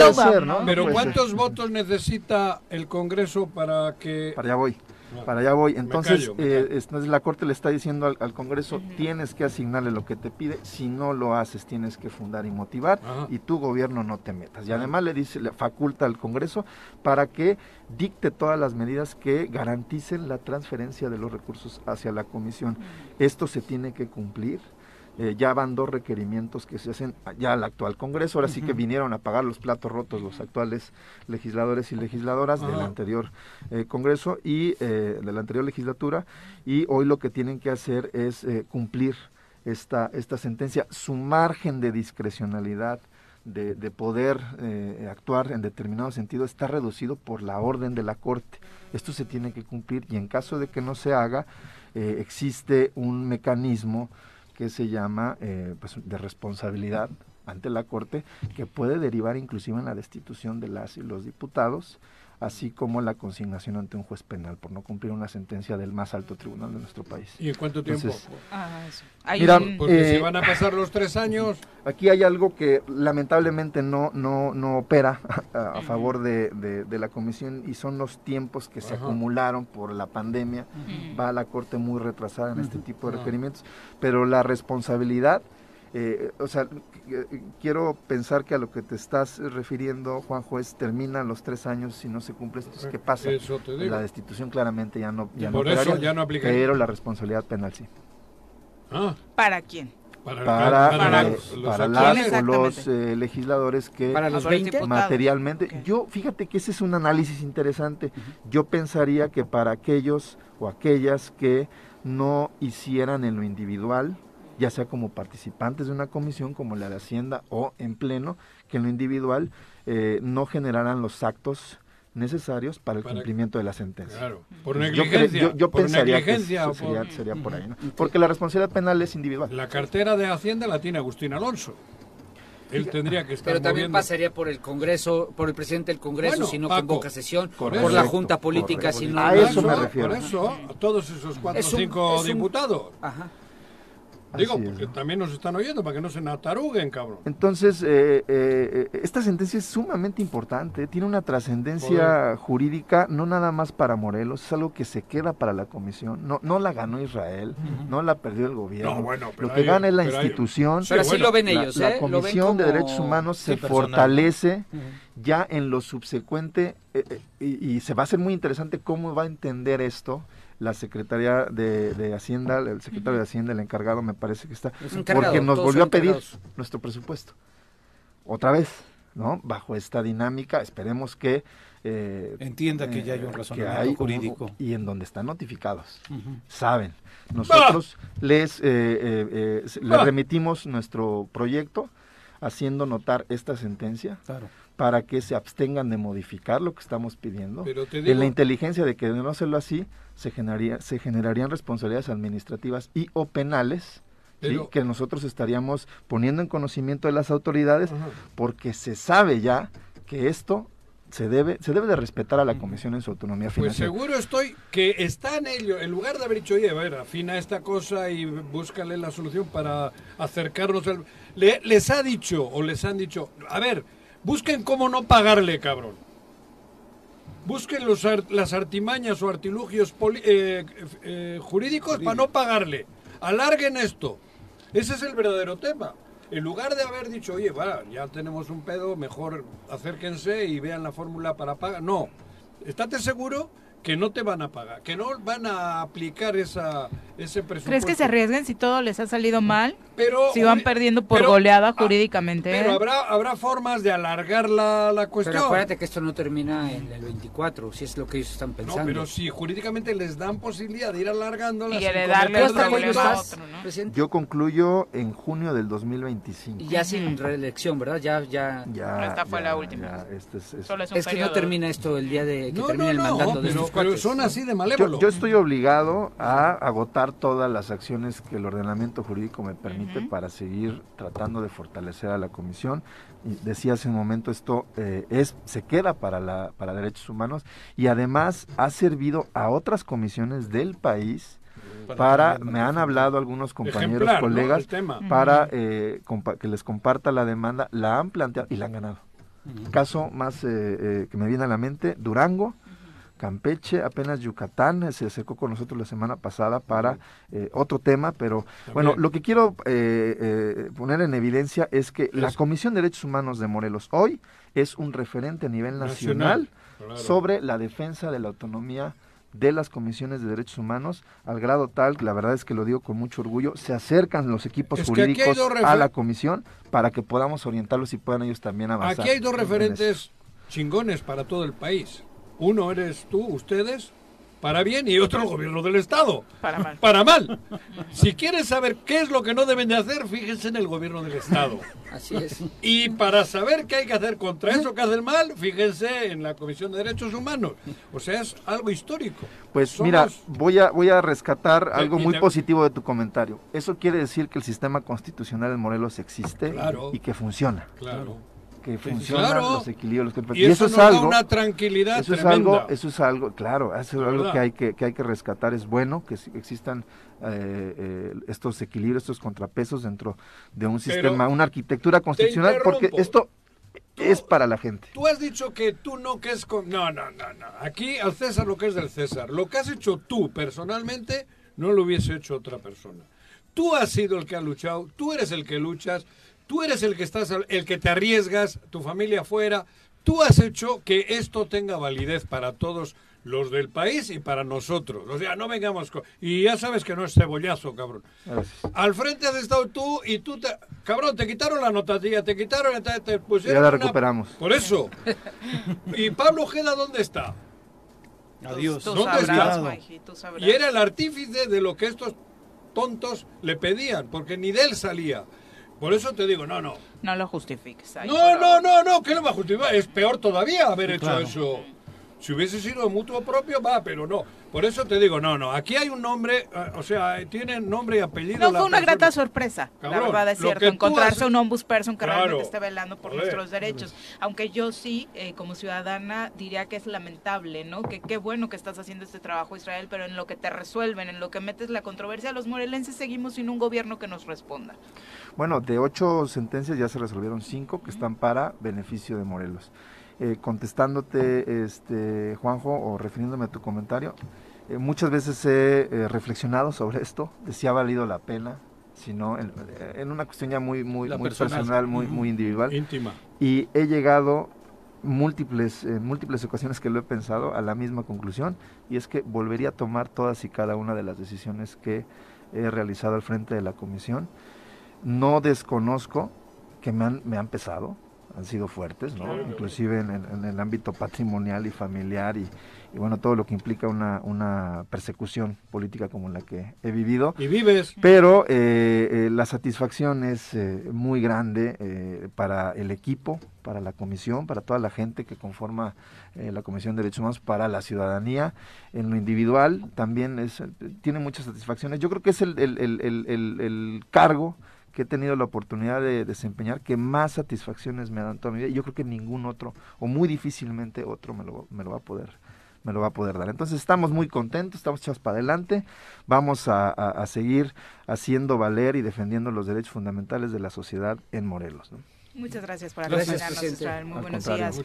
Pero ¿cuántos votos necesita el Congreso para que... Para allá voy. Para allá voy. Entonces, eh, la Corte le está diciendo al, Congreso, tienes que asignarle lo que te pide, si no lo haces tienes que fundar y motivar y tu gobierno no te metas. Y además le dice, le faculta al Congreso para que dicte todas las medidas que garanticen la transferencia de los recursos hacia la Comisión. Esto se tiene que cumplir eh, ya van dos requerimientos que se hacen ya al actual Congreso, ahora sí que vinieron a pagar los platos rotos los actuales legisladores y legisladoras del anterior eh, Congreso y eh, de la anterior legislatura y hoy lo que tienen que hacer es cumplir esta, esta sentencia, su margen de discrecionalidad de, de, poder actuar en determinado sentido está reducido por la orden de la Corte. Esto se tiene que cumplir y en caso de que no se haga, existe un mecanismo que se llama eh, pues, de responsabilidad ante la Corte, que puede derivar inclusive en la destitución de las y los diputados, así como la consignación ante un juez penal por no cumplir una sentencia del más alto tribunal de nuestro país. ¿Y en cuánto tiempo? ah, Mira, Porque si eh, van a pasar los tres años... Aquí hay algo que lamentablemente no, no, no opera a, favor de, de, la comisión y son los tiempos que se acumularon por la pandemia. Va a la Corte muy retrasada en este tipo de requerimientos, pero la responsabilidad... Eh, o sea, quiero pensar que a lo que te estás refiriendo, Juan Juez, termina los tres años si no se cumple esto. ¿Qué pasa? La destitución claramente ya no, ya no, eso ya no aplica. Pero la responsabilidad penal sí. Ah. ¿Para quién? Para, para, los, las o los eh, legisladores que para los materialmente yo fíjate que ese es un análisis interesante yo pensaría que para aquellos o aquellas que no hicieran en lo individual ya sea como participantes de una comisión como la de Hacienda o en pleno, que en lo individual eh, no generarán los actos necesarios para el cumplimiento de la sentencia. Claro, por negligencia. Yo, pensaría que sería, por ahí, ¿no? Porque la responsabilidad penal es individual. La cartera de Hacienda la tiene Agustín Alonso. Él tendría que estar Pero también pasaría por el Congreso, por el presidente del Congreso si no convoca sesión, por la Junta Política si no... A eso me refiero. Por eso, todos esos cuatro o cinco diputados. Ajá. Digo, porque también nos están oyendo para que no se nataruguen, cabrón. Entonces, eh, eh, esta sentencia es sumamente importante, tiene una trascendencia jurídica, no nada más para Morelos, es algo que se queda para la comisión. No, no la ganó Israel, no la perdió el gobierno. lo que gana es la institución. Pero así lo ven ellos. La, ¿eh? Comisión de Derechos Humanos se fortalece ya en lo subsecuente y, y se va a hacer muy interesante cómo va a entender esto la Secretaría de, Hacienda, el secretario de Hacienda, el encargado me parece que está, porque nos volvió a pedir nuestro presupuesto. Otra vez, ¿no? Bajo esta dinámica, esperemos que... Eh, Entienda que ya hay un eh, razonamiento jurídico. y en donde están notificados, saben. Nosotros les, eh, les remitimos nuestro proyecto haciendo notar esta sentencia. Para que se abstengan de modificar lo que estamos pidiendo. en la inteligencia de que de no hacerlo así, se, generaría, se generarían responsabilidades administrativas y o penales que nosotros estaríamos poniendo en conocimiento de las autoridades porque se sabe ya que esto se debe se debe de respetar a la comisión en su autonomía pues financiera. Pues seguro estoy que está en ello, en lugar de haber dicho, oye, a ver, afina esta cosa y búscale la solución para acercarnos al... les ha dicho o les han dicho, a ver, busquen cómo no pagarle, cabrón. busquen los las artimañas o artilugios eh, eh, jurídicos para no pagarle. Alarguen esto. Ese es el verdadero tema. En lugar de haber dicho, oye, va, ya tenemos un pedo, mejor acérquense y vean la fórmula para pagar. No, estate seguro que no te van a pagar, que no van a aplicar esa, ese presupuesto. ¿Crees que se arriesguen si todo les ha salido mal? Pero, si van perdiendo por goleada ah, jurídicamente. Pero habrá, habrá formas de alargar la, la, cuestión. Pero acuérdate que esto no termina en el 24, si es lo que ellos están pensando. No, pero si jurídicamente les dan posibilidad de ir alargando y heredarle otro, ¿no? Yo concluyo en junio del 2025. Y ya sin reelección, ¿verdad? Ya, ya. ya esta fue la última. Este es, que no termina esto el día de que termine el mandato de pero son así de malévolos. Yo, estoy obligado a agotar todas las acciones que el ordenamiento jurídico me permite para seguir tratando de fortalecer a la comisión. Y decía hace un momento, esto eh, es se queda para, la, para derechos humanos y además ha servido a otras comisiones del país para, me han hablado algunos compañeros, colegas, para eh, que les comparta la demanda, la han planteado y la han ganado. Caso más eh, que me viene a la mente, Durango, Campeche, apenas Yucatán, se acercó con nosotros la semana pasada para eh, otro tema, pero bueno, lo que quiero eh, eh, poner en evidencia es que la Comisión de Derechos Humanos de Morelos hoy es un referente a nivel nacional, sobre la defensa de la autonomía de las comisiones de derechos humanos, al grado tal, la verdad es que lo digo con mucho orgullo, se acercan los equipos jurídicos a la comisión para que podamos orientarlos y puedan ellos también avanzar. Aquí hay dos referentes chingones para todo el país. Uno eres tú, ustedes, para bien, y otro el gobierno del Estado. Para mal. Para mal. Si quieren saber qué es lo que no deben de hacer, fíjense en el gobierno del Estado. Así es. Y para saber qué hay que hacer contra eso que hacen mal, fíjense en la Comisión de Derechos Humanos. O sea, es algo histórico. Pues mira, voy a, voy a rescatar algo muy positivo de tu comentario. Eso quiere decir que el sistema constitucional en Morelos existe y que funciona. Claro que funcionan los equilibrios. y, eso, es algo, una tranquilidad eso es algo, eso es algo, claro, eso es algo que hay que, que hay que rescatar. Es bueno que existan eh, eh, estos equilibrios, estos contrapesos dentro de un sistema, una arquitectura constitucional, porque esto es para la gente. Tú has dicho que tú no que es con... No, no, no, no. Aquí al César lo que es del César. Lo que has hecho tú personalmente no lo hubiese hecho otra persona. Tú has sido el que ha luchado, tú eres el que luchas, Tú eres el que estás, el que te arriesgas, tu familia afuera. Tú has hecho que esto tenga validez para todos los del país y para nosotros. O sea, no vengamos con... Y ya sabes que no es cebollazo, cabrón. Al frente has estado tú y tú, te... cabrón, te quitaron la notilla, te quitaron, te, te pusieron... Ya la recuperamos. Por eso. ¿Y Pablo Ojeda dónde está? Adiós. ¿Dónde está? Y era el artífice de lo que estos tontos le pedían, porque ni de él salía. Por eso te digo, no, no. No lo justifiques. no, no, no, no, ¿qué lo va a justificar? Es peor todavía haber hecho eso. Si hubiese sido mutuo propio, va, pero no. Por eso te digo, no, no, aquí hay un nombre, eh, o sea, tiene nombre y apellido. No, fue una grata sorpresa, la verdad es cierto, encontrarse un ombudsperson que realmente esté velando por nuestros derechos. Aunque yo sí, eh, como ciudadana, diría que es lamentable, ¿no? Que qué bueno que estás haciendo este trabajo, Israel, pero en lo que te resuelven, en lo que metes la controversia, los morelenses seguimos sin un gobierno que nos responda. Bueno, de ocho sentencias ya se resolvieron cinco que están para beneficio de Morelos. Eh, contestándote, este, Juanjo, o refiriéndome a tu comentario, eh, muchas veces he eh, reflexionado sobre esto, de si ha valido la pena, sino en, en una cuestión ya muy, muy, muy personal, muy, muy individual. Íntima. Y he llegado múltiples, en múltiples ocasiones que lo he pensado a la misma conclusión, y es que volvería a tomar todas y cada una de las decisiones que he realizado al frente de la comisión. No desconozco que me han, me han pesado, han sido fuertes, ¿no? Inclusive en, el ámbito patrimonial y familiar y, bueno, todo lo que implica una, una, persecución política como la que he vivido. Y vives. Pero eh, eh, la satisfacción es eh, muy grande para el equipo, para la comisión, para toda la gente que conforma la Comisión de Derechos Humanos, para la ciudadanía. En lo individual también es, tiene muchas satisfacciones. Yo creo que es el, el, el, el cargo que he tenido la oportunidad de desempeñar que más satisfacciones me dan toda mi vida y yo creo que ningún otro o muy difícilmente otro me lo, me lo va a poder me lo va a poder dar. Entonces estamos muy contentos, estamos echados para adelante, vamos a, seguir haciendo valer y defendiendo los derechos fundamentales de la sociedad en Morelos. Muchas gracias por acompañarnos, Muy buenos días.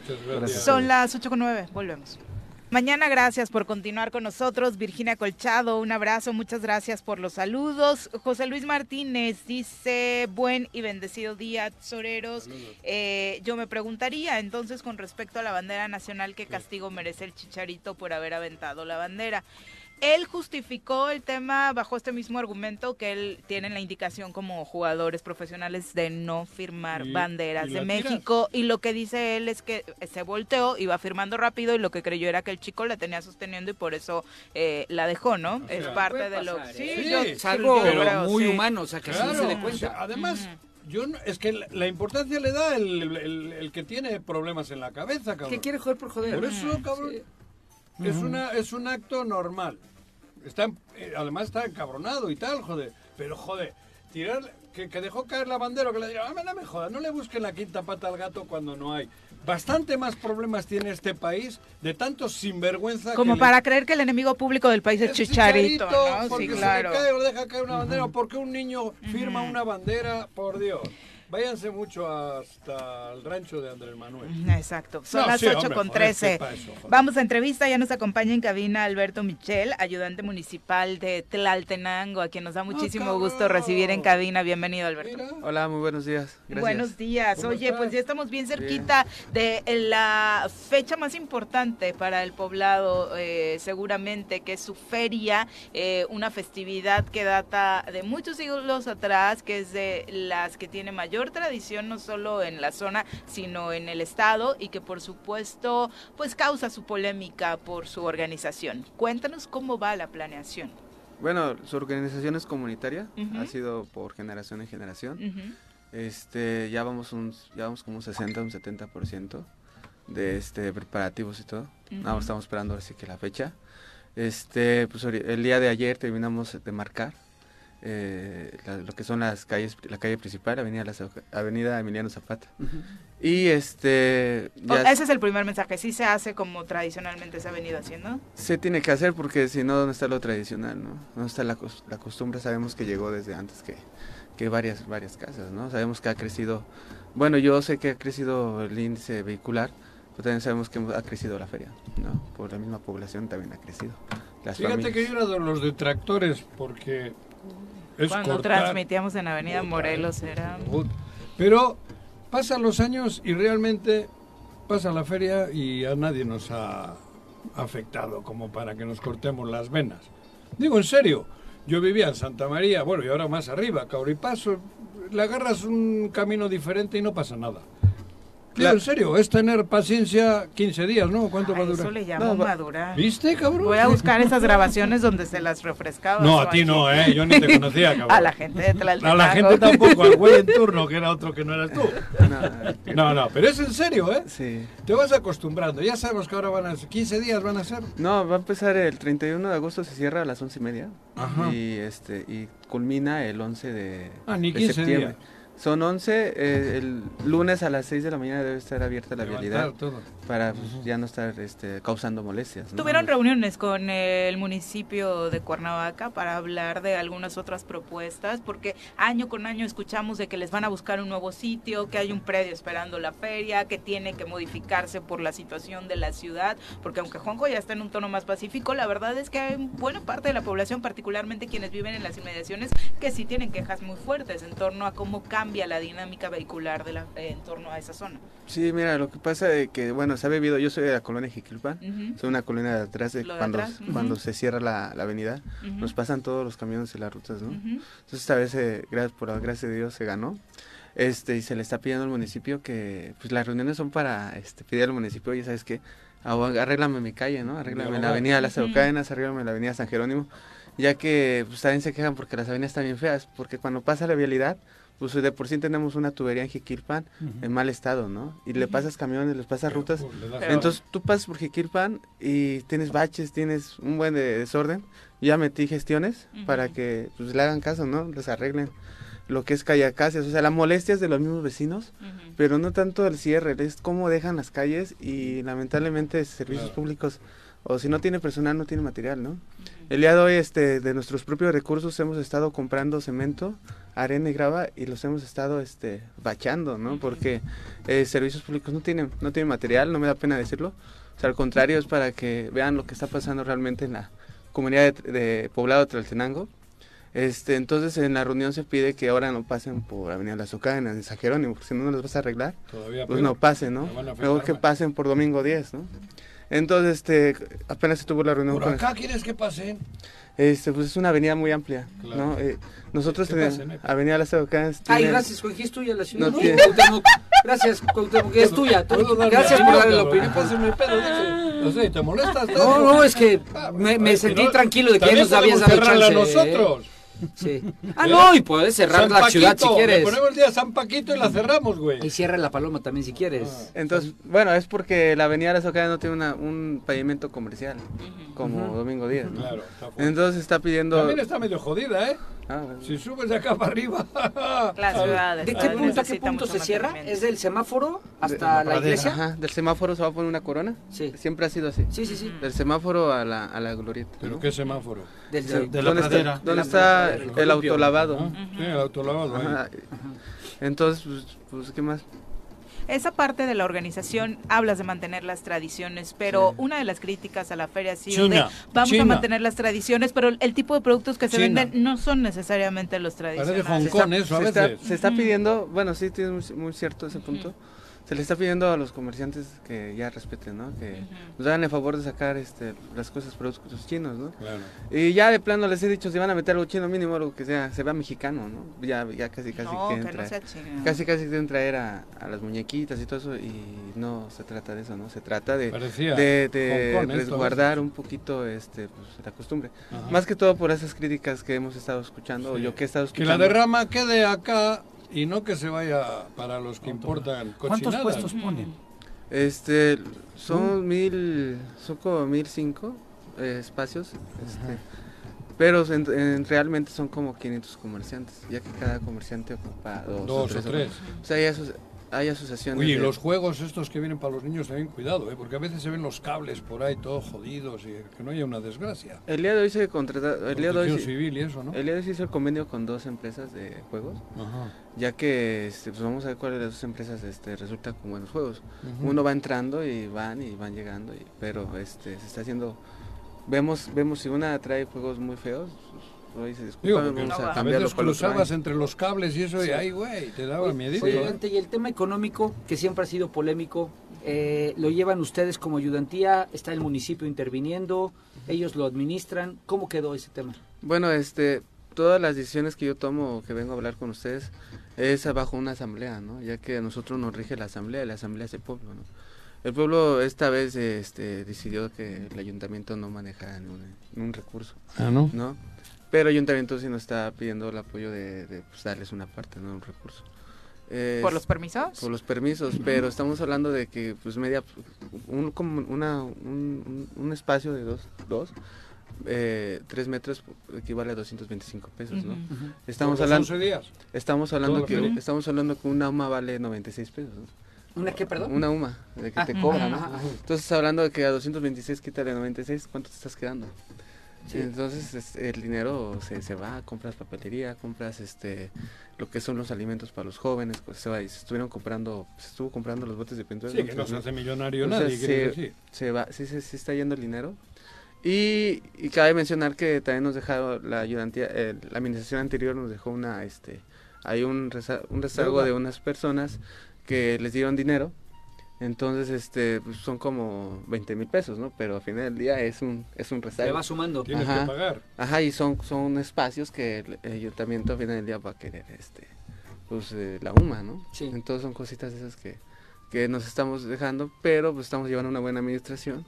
Son las 8 con 9, volvemos. Mañana gracias por continuar con nosotros. Virginia Colchado, un abrazo, muchas gracias por los saludos. José Luis Martínez dice, buen y bendecido día, tesoreros. Eh, yo me preguntaría entonces con respecto a la bandera nacional, ¿qué castigo merece el chicharito por haber aventado la bandera? Él justificó el tema bajo este mismo argumento que él tiene la indicación como jugadores profesionales de no firmar banderas de México y lo que dice él es que se volteó, iba firmando rápido y lo que creyó era que el chico la tenía sosteniendo y por eso eh, la dejó, ¿no? es parte de lo... Sí, ¿eh? sí algo muy humano, o sea, que así se le cuenta. además... Yo es que la, importancia le da el, que tiene problemas en la cabeza, cabrón. Que quiere joder por joder. Por eso, cabrón. Es, una, es un acto normal. Está, eh, además está encabronado y tal, joder. Pero, joder, tirar, que, dejó caer la bandera, que le diga, ah, no me joda, no le busquen la quinta pata al gato cuando no hay. Bastante más problemas tiene este país de tantos sinvergüenza. Como para creer que el enemigo público del país es, Chicharito, Porque se le cae o deja caer una bandera, porque un niño firma una bandera, por Dios. Váyanse mucho hasta el rancho de Andrés Manuel. Exacto, son las 8 con 13. Vamos a entrevista, ya nos acompaña en cabina Alberto Michel, ayudante municipal de Tlaltenango, a quien nos da muchísimo gusto recibir en cabina. Bienvenido, Alberto. Hola, muy buenos días. Buenos días. Oye, pues ya estamos bien cerquita de la fecha más importante para el poblado, eh, seguramente, que es su feria, eh, una festividad que data de muchos siglos atrás, que es de las que tiene mayor tradición no solo en la zona, sino en el estado y que por supuesto pues causa su polémica por su organización. Cuéntanos cómo va la planeación. Bueno, su organización es comunitaria, ha sido por generación en generación. Este, ya vamos un, ya vamos como un 60, un 70% de este preparativos y todo. estamos esperando así que la fecha. Este, pues el día de ayer terminamos de marcar eh, lo que son las calles, la calle principal, Avenida, Avenida Emiliano Zapata. Y este... ese es el primer mensaje, sí se hace como tradicionalmente se ha venido haciendo. Se tiene que hacer porque si no, ¿dónde está lo tradicional? ¿no? ¿Dónde está la, costumbre? Sabemos que llegó desde antes que, que varias, varias casas, ¿no? Sabemos que ha crecido, bueno, yo sé que ha crecido el índice vehicular, pero también sabemos que ha crecido la feria, ¿no? Por la misma población también ha crecido. Fíjate que yo era de los detractores porque cuando transmitíamos en Avenida Morelos era... Pero pasan los años y realmente pasa la feria y a nadie nos ha afectado como para que nos cortemos las venas. Digo en serio, yo vivía en Santa María, bueno, y ahora más arriba, Cauripaso, le agarras un camino diferente y no pasa nada en serio, es tener paciencia 15 días, ¿no? ¿Cuánto va a durar? Eso le llamo madurar. ¿Viste, cabrón? Voy a buscar esas grabaciones donde se las refrescaba. No, a ti no, ¿eh? Yo ni te conocía, cabrón. A la gente de Tlaltenango. A la gente tampoco, al güey en turno, que era otro que no eras tú. No, no, pero es en serio, ¿eh? Sí. Te vas acostumbrando. Ya sabemos que ahora van a ser 15 días van a ser. No, va a empezar el 31 de agosto, se cierra a las 11 y media. Ajá. Y, este, y culmina el 11 de, ah, ni 15 septiembre. Días. Son 11, eh, el lunes a las 6 de la mañana debe estar abierta la vialidad para pues, ya no estar este, causando molestias. ¿Tuvieron reuniones con el municipio de Cuernavaca para hablar de algunas otras propuestas? Porque año con año escuchamos de que les van a buscar un nuevo sitio, que hay un predio esperando la feria, que tiene que modificarse por la situación de la ciudad, porque aunque Juanjo ya está en un tono más pacífico, la verdad es que hay buena parte de la población, particularmente quienes viven en las inmediaciones, que sí tienen quejas muy fuertes en torno a cómo cambia cambia la dinámica vehicular de la, eh, en torno a esa zona. Sí, mira, lo que pasa es que, bueno, se ha vivido, yo soy de la colonia Jiquilpan, soy una colonia de atrás, de cuando, cuando se cierra la, avenida, nos pasan todos los camiones y las rutas, ¿no? Entonces esta vez, eh, gracias por la gracia de Dios, se ganó. Este, y se le está pidiendo al municipio que, pues las reuniones son para este, pedir al municipio, ya sabes que, arréglame mi calle, ¿no? Arréglame la avenida Las Cadenas, arréglame la avenida San Jerónimo, ya que pues también se quejan porque las avenidas están bien feas, porque cuando pasa la vialidad, pues de por sí tenemos una tubería en Jiquilpan en mal estado, ¿no? Y le pasas camiones, les pasas rutas. Entonces tú pasas por Jiquilpan y tienes baches, tienes un buen desorden. Ya metí gestiones para que pues, le hagan caso, ¿no? Les arreglen lo que es Callacasias. O sea, la molestia es de los mismos vecinos, pero no tanto el cierre, es cómo dejan las calles y lamentablemente servicios públicos o si no tiene personal no tiene material, ¿no? El día de hoy este, de nuestros propios recursos hemos estado comprando cemento, arena y grava y los hemos estado este, bachando, ¿no? Porque eh, servicios públicos no tienen, no tienen material, no me da pena decirlo, O sea, al contrario, es para que vean lo que está pasando realmente en la comunidad de, poblado de Tlaltenango. Este, entonces en la reunión se pide que ahora no pasen por Avenida La Socana, en San Jerónimo, porque si no, no los vas a arreglar. pues no pasen, ¿no? Luego que pasen por Domingo 10, ¿no? Entonces, este, apenas se tuvo la reunión ¿Por acá quieres que pasen? Este, pues es una avenida muy amplia, ¿no? Eh, nosotros tenemos Avenida Las Educadas. Ay, gracias, Juan, es tuya la ciudad. No, Gracias, Cuauhtémoc, es tuya. Gracias por darle la opinión. No sé, ¿te molestas? No, no, es que me, me sentí tranquilo de que ya nos habías dado chance. a ¿eh? nosotros. Sí. Ah, no, y puedes cerrar la ciudad si quieres. Le ponemos el día San Paquito y la cerramos, güey. Y cierra la paloma también si quieres. Ah. Entonces, bueno, es porque la avenida de la no tiene una, un pavimento comercial, como Domingo Díaz. Claro, Entonces está pidiendo... También está medio jodida, ¿eh? Ah, si subes de acá para arriba. ¿De qué punto a qué punto se cierra? ¿Es del semáforo hasta la, iglesia? Ajá, del semáforo se va a poner una corona. Sí. Siempre ha sido así. Sí, sí, sí. Del semáforo a la, a la glorieta. ¿Pero qué semáforo? de, la ¿Dónde está, ¿dónde está el autolavado? Sí, el autolavado. Entonces, pues, pues, ¿qué más? Esa parte de la organización hablas de mantener las tradiciones, pero una de las críticas a la feria ha sido de vamos a mantener las tradiciones, pero el tipo de productos que se venden no son necesariamente los tradicionales. se, está, pidiendo, bueno, sí, tienes muy, cierto ese punto se le está pidiendo a los comerciantes que ya respeten, ¿no? Que nos hagan el favor de sacar este, las cosas productos chinos, ¿no? Claro. Y ya de plano les he dicho, si van a meter algo chino mínimo, algo que sea, se vea mexicano, ¿no? Ya, ya casi casi que, entra, casi casi quieren traer a, a, las muñequitas y todo eso y no se trata de eso, ¿no? Se trata de, de, de resguardar un poquito este, pues, la costumbre. Más que todo por esas críticas que hemos estado escuchando, o yo que he estado escuchando. Que la derrama quede acá y no que se vaya para los que importan ¿Cuántos puestos ponen? Este, son mil, son como mil cinco eh, espacios, este, pero realmente son como 500 comerciantes, ya que cada comerciante ocupa dos, o tres. O, sea, ya hay asociaciones. Oye, los juegos estos que vienen para los niños también cuidado, ¿eh? porque a veces se ven los cables por ahí todos jodidos y que no haya una desgracia. El día de hoy se contrata, el día de hoy civil y eso, ¿no? El día de hoy se hizo el convenio con dos empresas de juegos, ya que este, pues vamos a ver cuáles de esas empresas este, resultan con buenos juegos. Uno va entrando y van y van llegando, pero este, se está haciendo, vemos, vemos si una trae juegos muy feos, Digo, a, veces cruzabas entre los cables y eso, y ay, güey, te daba miedo. ¿eh? Y el tema económico, que siempre ha sido polémico, eh, lo llevan ustedes como ayudantía, está el municipio interviniendo, ellos lo administran, ¿cómo quedó ese tema? Bueno, este, todas las decisiones que yo tomo, que vengo a hablar con ustedes, es bajo una asamblea, ¿no? Ya que a nosotros nos rige la asamblea, y la asamblea es el pueblo, ¿no? El pueblo esta vez este, decidió que el ayuntamiento no manejara un recurso. Ah, ¿no? ¿no? Pero Ayuntamiento sí nos está pidiendo el apoyo de, pues, darles una parte, ¿no? Un recurso. ¿Por los permisos? Por los permisos, pero estamos hablando de que pues media, un, como una, un, espacio de dos, dos eh, tres metros equivale a 225 pesos, ¿no? Estamos hablando, días? Estamos hablando que estamos hablando que una UMA vale 96 pesos. ¿Una qué, perdón? Una UMA, de que te ah, cobran, ¿no? Entonces hablando de que a 226 quítale 96, ¿cuánto te estás quedando? Entonces el dinero se, se, va, compras papelería, compras este lo que son los alimentos para los jóvenes, pues se va y se estuvieron comprando, se estuvo comprando los botes de pintura. Sí, que no se hace millonario nadie, se, se, va, sí, se, está yendo el dinero. Y, y, cabe mencionar que también nos dejaron la ayudantía, eh, la administración anterior nos dejó una, este, hay un, un rezago de unas personas que les dieron dinero entonces, este, pues son como 20 mil pesos, ¿no? Pero al final del día es un, es un rezago. Se va sumando. Tienes que pagar. Ajá, y son, son espacios que el, ayuntamiento al final del día va a querer, este, pues eh, la UMA, ¿no? Sí. Entonces son cositas esas que, que nos estamos dejando, pero pues estamos llevando una buena administración.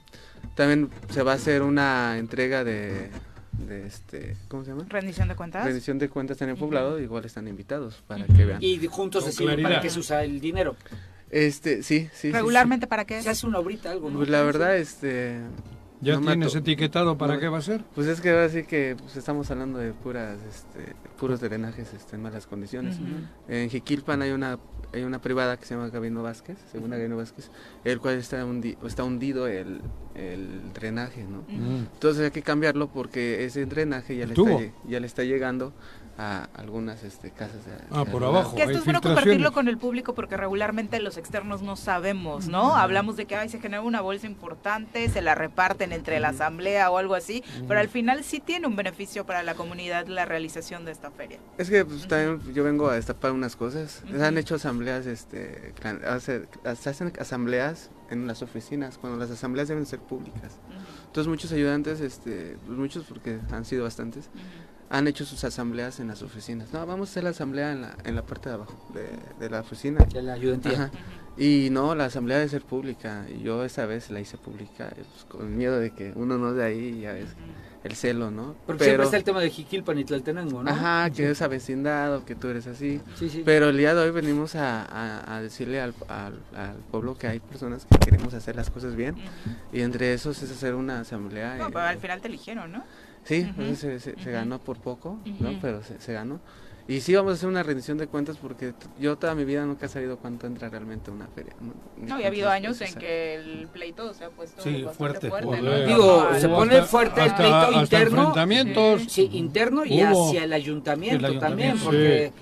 También se va a hacer una entrega de, de este, ¿cómo se llama? Rendición de cuentas. Rendición de cuentas en el poblado, igual están invitados para que vean. Y juntos deciden para qué se usa el dinero. Este, sí, sí. ¿Regularmente para qué? Se hace una obrita, algo, ¿no? Pues la verdad, este... ¿Ya tienes etiquetado para qué va a ser? Pues es que ahora sí que pues, estamos hablando de puras, este, puros drenajes este, en malas condiciones. En Jiquilpan hay una hay una privada que se llama Gabino Vázquez, según Gabino Vázquez, el cual está, está hundido el, el drenaje, ¿no? Entonces hay que cambiarlo porque ese drenaje ya le, está, ya le está llegando a algunas este, casas de, ah, por abajo. Que esto es bueno compartirlo con el público porque regularmente los externos no sabemos, ¿no? Hablamos de que ay, se genera una bolsa importante, se la reparten entre la asamblea o algo así, pero al final sí tiene un beneficio para la comunidad la realización de esta feria. Es que pues, también yo vengo a destapar unas cosas. Han hecho asambleas, este, hace, hacen asambleas en las oficinas, cuando las asambleas deben ser públicas. Entonces muchos ayudantes, este, pues, muchos porque han sido bastantes, han hecho sus asambleas en las oficinas. No, vamos a hacer la asamblea en la, en la parte de abajo de, la oficina. De la ayudantía. Y no, la asamblea debe ser pública. Y yo esta vez la hice pública, pues, con miedo de que uno no de ahí, ya ves, el celo, ¿no? Porque siempre está el tema de Jiquilpan y Tlaltenango, ¿no? Ajá, que es avecindado, que tú eres así. Sí, sí. Pero el día de hoy venimos a, a, decirle al, al, pueblo que hay personas que queremos hacer las cosas bien. Y entre esos es hacer una asamblea. No, pero al final te eligieron, ¿no? Sí, pues se, ganó por poco, ¿no? Pero se, ganó. Y sí vamos a hacer una rendición de cuentas porque yo toda mi vida nunca he sabido cuánto entra realmente una feria. No, y ha habido años en que el pleito se ha puesto fuerte. fuerte Digo, se pone fuerte el pleito interno. enfrentamientos. Sí, interno y hacia el ayuntamiento, también. Porque,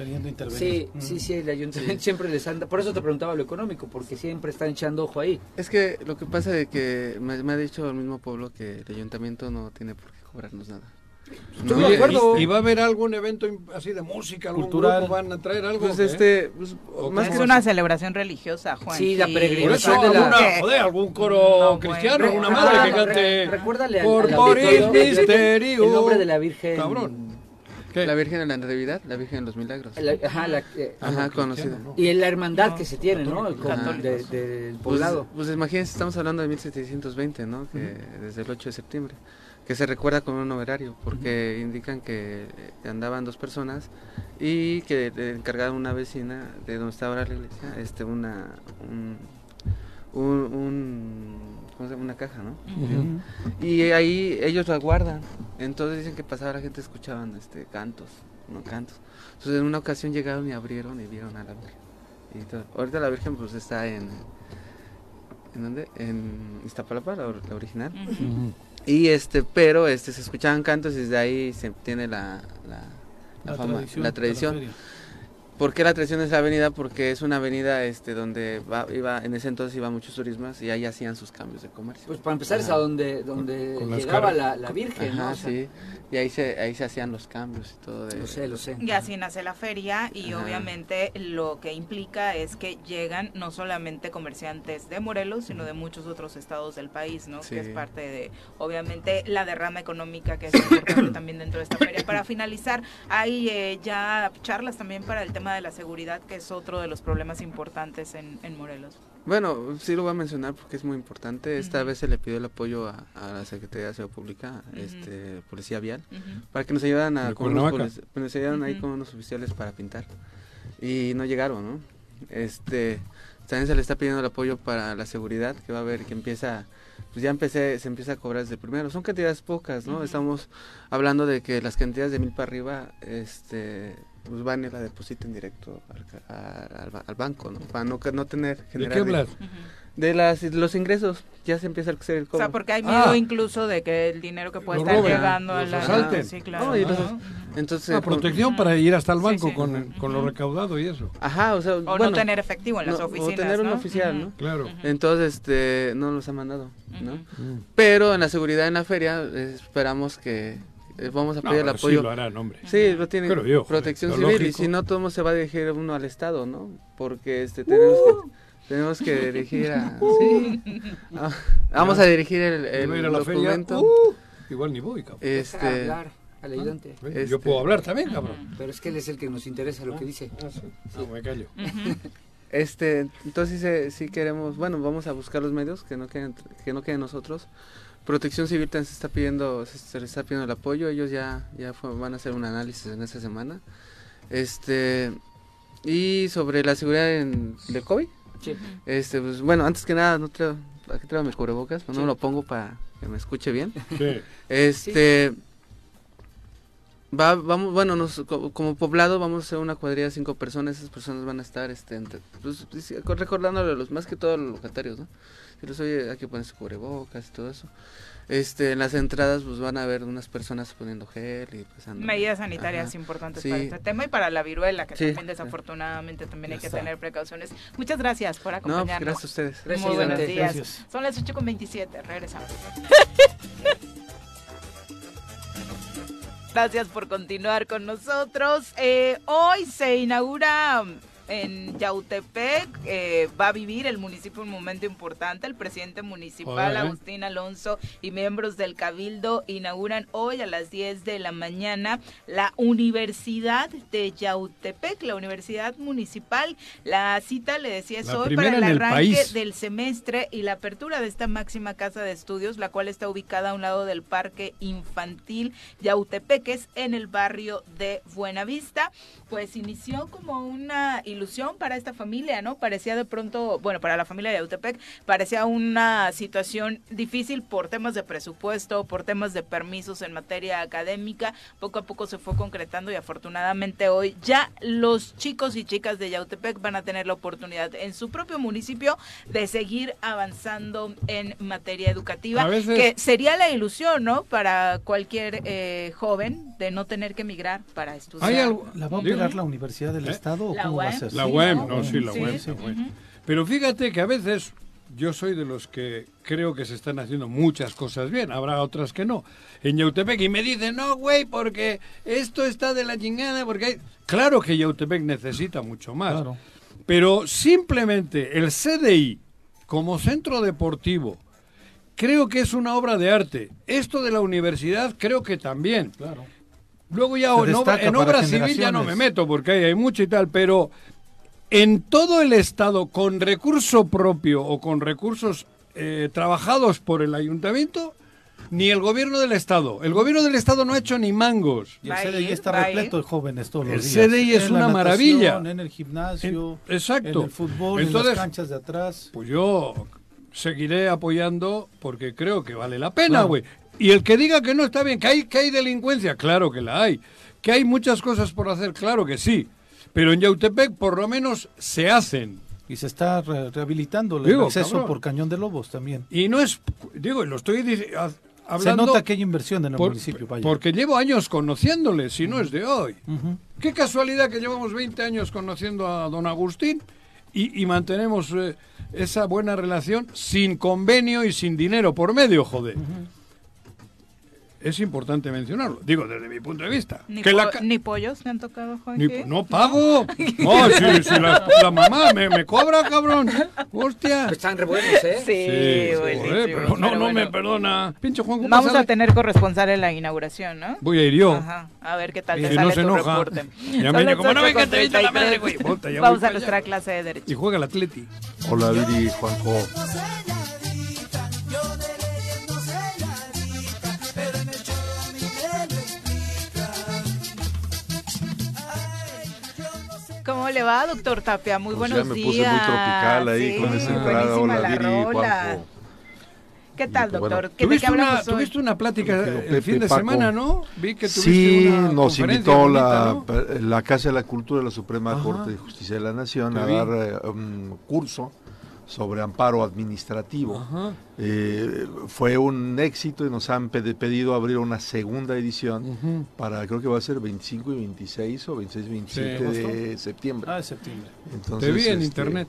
sí, sí, sí, el ayuntamiento siempre les anda. Por eso te preguntaba lo económico, porque siempre están echando ojo ahí. Es que lo que pasa es que me, me ha dicho el mismo pueblo que el ayuntamiento no tiene por qué cobrarnos nada. ¿Y, va a haber algún evento así de música, cultural? ¿Van a traer algo? Pues este, pues, más que una celebración religiosa, Juan. Sí, la peregrinación de la... joder, algún coro cristiano, alguna madre que cante. Recuérdale por morir misterio. El nombre de la Virgen. Cabrón. La Virgen de la Natividad, la Virgen de los Milagros. ajá, la, eh, ajá conocida. Y la hermandad que se tiene, ¿no? El del pues, poblado. Pues, imagínense, estamos hablando de 1720, ¿no? Que desde el 8 de septiembre que se recuerda con un numerario, porque indican que andaban dos personas y que le encargaron una vecina de donde estaba la iglesia, este, una, un, una caja, ¿no? Y ahí ellos la guardan, entonces dicen que pasaba la gente escuchaban este, cantos, ¿no? Cantos. Entonces en una ocasión llegaron y abrieron y vieron a la Virgen. Y ahorita la Virgen pues está en... ¿En dónde? En Iztapalapa, la, original. Y este, pero este se escuchaban cantos y desde ahí se tiene la, la, fama, la tradición. ¿Por qué la tradición de esa avenida? Porque es una avenida este donde iba en ese entonces iba muchos turismas y ahí hacían sus cambios de comercio. Pues para empezar es a donde donde llegaba la, la, Virgen, Ajá, sí. Y ahí se ahí se hacían los cambios y todo. De, lo sé, lo sé. Y así nace la feria y obviamente lo que implica es que llegan no solamente comerciantes de Morelos, sino de muchos otros estados del país, ¿no? Que es parte de obviamente la derrama económica que es importante también dentro de esta feria. Para finalizar, hay eh, ya charlas también para el tema de la seguridad, que es otro de los problemas importantes en, Morelos. Bueno, sí lo voy a mencionar porque es muy importante. Esta vez se le pidió el apoyo a, la Secretaría de Seguridad Pública, este, Policía Vial, para que nos ayudaran a, con nos ayudaran ahí con unos oficiales para pintar. Y no llegaron, ¿no? Este, también se le está pidiendo el apoyo para la seguridad, que va a haber, que empieza pues ya empecé, se empieza a cobrar desde primero. Son cantidades pocas, ¿no? Estamos hablando de que las cantidades de mil para arriba, este, pues van y la depositen directo al, al, banco, ¿no? Para no, no tener... ¿De qué hablas? De, las, los ingresos, ya se empieza a hacer el cobro. O sea, porque hay miedo ah. incluso de que el dinero que puede estar llegando a la... Sí, claro. entonces, la protección para ir hasta el banco Con, con, lo recaudado y eso. Ajá, o sea... O no tener efectivo en las oficinas, O tener un oficial, ¿no? Claro. Entonces, este, no nos ha mandado, ¿no? Pero en la seguridad en la feria esperamos que eh, vamos a pedir el apoyo. Sí, lo harán, hombre. Sí, lo tiene protección civil y si no, todo se va a dirigir uno al Estado, ¿no? Porque este, tenemos, que, uh. Tenemos que dirigir a... Sí. Ah, vamos a dirigir el, el documento. Uh, igual ni voy, cabrón. Este, hablar al ayudante. Yo este, puedo hablar también, cabrón. Pero es que él es el que nos interesa lo que dice. Ah, sí. Ah, me callo. Este, entonces sí, queremos, bueno, vamos a buscar los medios que no queden, que no queden nosotros Protección Civil también se está pidiendo, se, les está pidiendo el apoyo, ellos ya, ya van a hacer un análisis en esta semana. Este, y sobre la seguridad en, del COVID, sí. este, pues, bueno, antes que nada, no traigo, aquí traigo mis cubrebocas, no lo pongo para que me escuche bien. Sí. Este, Va, vamos, bueno, nos, como, poblado vamos a hacer una cuadrilla de cinco personas, esas personas van a estar este, pues, recordándole a los, más que todos los locatarios, ¿no? Si los oye, hay que ponerse cubrebocas y todo eso. Este, en las entradas pues van a ver unas personas poniendo gel y pasando. Medidas sanitarias importantes para este tema y para la viruela, que también desafortunadamente también hay que tener precauciones. Muchas gracias por pues, acompañarnos. gracias a ustedes. Gracias, Muy buenos días. Son las 8.27, regresamos. Gracias por continuar con nosotros. Eh, hoy se inaugura en Yautepec eh, va a vivir el municipio un momento importante. El presidente municipal, Agustín Alonso, y miembros del Cabildo inauguran hoy a las 10 de la mañana la Universidad de Yautepec, la Universidad Municipal. La cita, le decía, es hoy para el arranque del semestre y la apertura de esta máxima casa de estudios, la cual está ubicada a un lado del Parque Infantil Yautepec, es en el barrio de Buenavista. Pues inició como una ilusión para esta familia, ¿no? Parecía de pronto, bueno, para la familia de Autepec, parecía una situación difícil por temas de presupuesto, por temas de permisos en materia académica. Poco a poco se fue concretando y afortunadamente hoy ya los chicos y chicas de Yautepec van a tener la oportunidad en su propio municipio de seguir avanzando en materia educativa, que sería la ilusión, ¿no? Para cualquier eh, joven de no tener que emigrar para estudiar. ¿La va a operar la Universidad del ¿Eh? Estado o cómo va a ser? La web, no, sí, la web. Pero fíjate que a veces yo soy de los que creo que se están haciendo muchas cosas bien, habrá otras que no. En Yautepec y me dicen, no, güey, porque esto está de la chingada, porque hay... Claro que Yautepec necesita mucho más. Pero simplemente el CDI como centro deportivo, creo que es una obra de arte. Esto de la universidad creo que también. Claro. Luego ya en obra, en obra civil ya no me meto porque hay, hay mucho y tal, pero en todo el Estado con recurso propio o con recursos eh, trabajados por el ayuntamiento, ni el gobierno del Estado. El gobierno del Estado no ha hecho ni mangos. Y el CDI está repleto de jóvenes todos el los días. El CDI es una maravilla. En el gimnasio, exacto. en el fútbol, en las canchas de atrás. Pues yo seguiré apoyando porque creo que vale la pena, güey. Y el que diga que no está bien, que hay, que hay delincuencia, claro que la hay. Que hay muchas cosas por hacer, claro que sí. Pero en Yautepec por lo menos se hacen. Y se está rehabilitando el acceso por Cañón de Lobos también. Y no es, digo, lo estoy hablando... Se nota que hay inversión en el municipio, Porque llevo años conociéndole, si no es de hoy. Qué casualidad que llevamos 20 años conociendo a don Agustín y, mantenemos eh, esa buena relación sin convenio y sin dinero por medio, joder es importante mencionarlo, digo desde mi punto de vista. Ni, que la... ni pollos me han tocado, Juan. No pago. No, si, si la, mamá me, me, cobra, cabrón. Hostia. Están re buenos, ¿eh? Sí, sí pero no, no me perdona. Pinche Juan, Vamos a tener corresponsal en la inauguración, ¿no? Voy a ir yo. Ajá. A ver qué tal te sale no se tu enoja. reporte. Ya me como no venga, te la madre, güey. Vamos a nuestra clase de Derecho. Y juega el Atleti. Hola, Viri, Juanjo. ¿Cómo le va, doctor Tapia? Muy pues buenos ya me puse muy tropical ahí con esa entrada. Hola, Viri, Juanjo. ¿Qué tal, doctor? ¿Qué ¿Tuviste, una, tuviste una plática el fin de semana, ¿no? Vi que tuviste sí, nos invitó la, la Casa de la Cultura de la Suprema Corte de Justicia de la Nación a dar eh, un curso sobre amparo administrativo. Eh, fue un éxito y nos han pedido abrir una segunda edición para, creo que va a ser 25 y 26 o 26 y 27 de septiembre. Ah, de septiembre. Entonces, Te vi en este, internet.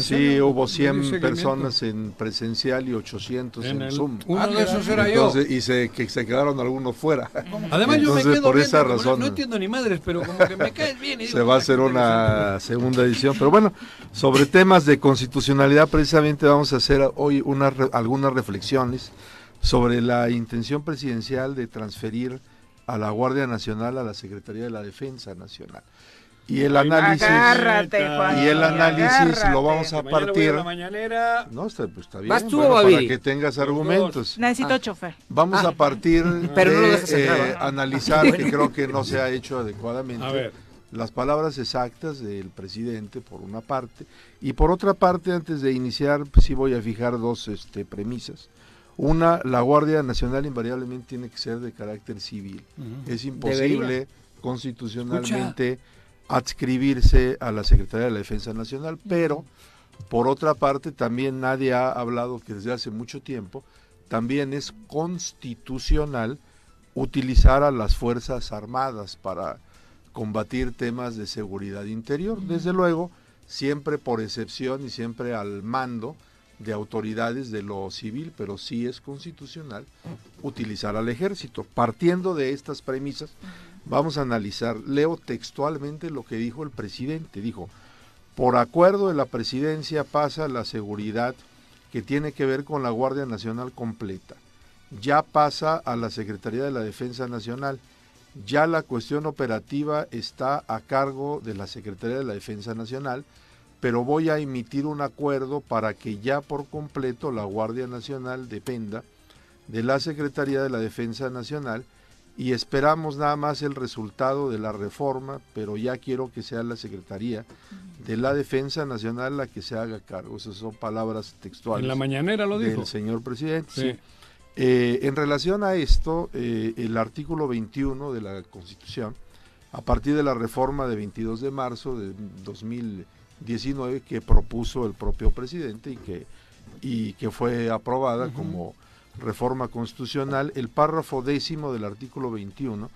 sí, hubo 100 personas en presencial y 800 en, Zoom. Uno de esos era yo. Y se, que se quedaron algunos fuera. Además, yo me quedo por esa razón. No, entiendo ni madres, pero como que me caes bien. se va a hacer una segunda edición. Pero bueno, sobre temas de constitucionalidad, precisamente vamos a hacer hoy una, algunas reflexiones sobre la intención presidencial de transferir a la Guardia Nacional a la Secretaría de la Defensa Nacional. Y el análisis y el análisis lo vamos a partir. no, está, pues está bien. para que tengas argumentos. Necesito ah, chofer. Vamos a ah. partir de eh, analizar que creo que no se ha hecho adecuadamente. Las palabras exactas del presidente por una parte y por otra parte antes de iniciar pues, sí voy a fijar dos este, premisas. Una, la Guardia Nacional invariablemente tiene que ser de carácter civil. Es imposible constitucionalmente adscribirse a la Secretaría de la Defensa Nacional, pero por otra parte también nadie ha hablado que desde hace mucho tiempo también es constitucional utilizar a las Fuerzas Armadas para combatir temas de seguridad interior. Desde luego, siempre por excepción y siempre al mando de autoridades de lo civil, pero sí es constitucional utilizar al ejército. Partiendo de estas premisas, vamos a analizar, leo textualmente lo que dijo el presidente, dijo, por acuerdo de la presidencia pasa la seguridad que tiene que ver con la Guardia Nacional completa, ya pasa a la Secretaría de la Defensa Nacional, ya la cuestión operativa está a cargo de la Secretaría de la Defensa Nacional, pero voy a emitir un acuerdo para que ya por completo la Guardia Nacional dependa de la Secretaría de la Defensa Nacional y esperamos nada más el resultado de la reforma, pero ya quiero que sea la Secretaría de la Defensa Nacional la que se haga cargo. Esas son palabras textuales. En la mañanera lo dijo. Del señor presidente. Sí. Eh, en relación a esto, eh, el artículo 21 de la Constitución, a partir de la reforma de 22 de marzo de 2019 que propuso el propio presidente y que, y que fue aprobada como reforma constitucional, el párrafo décimo del artículo 21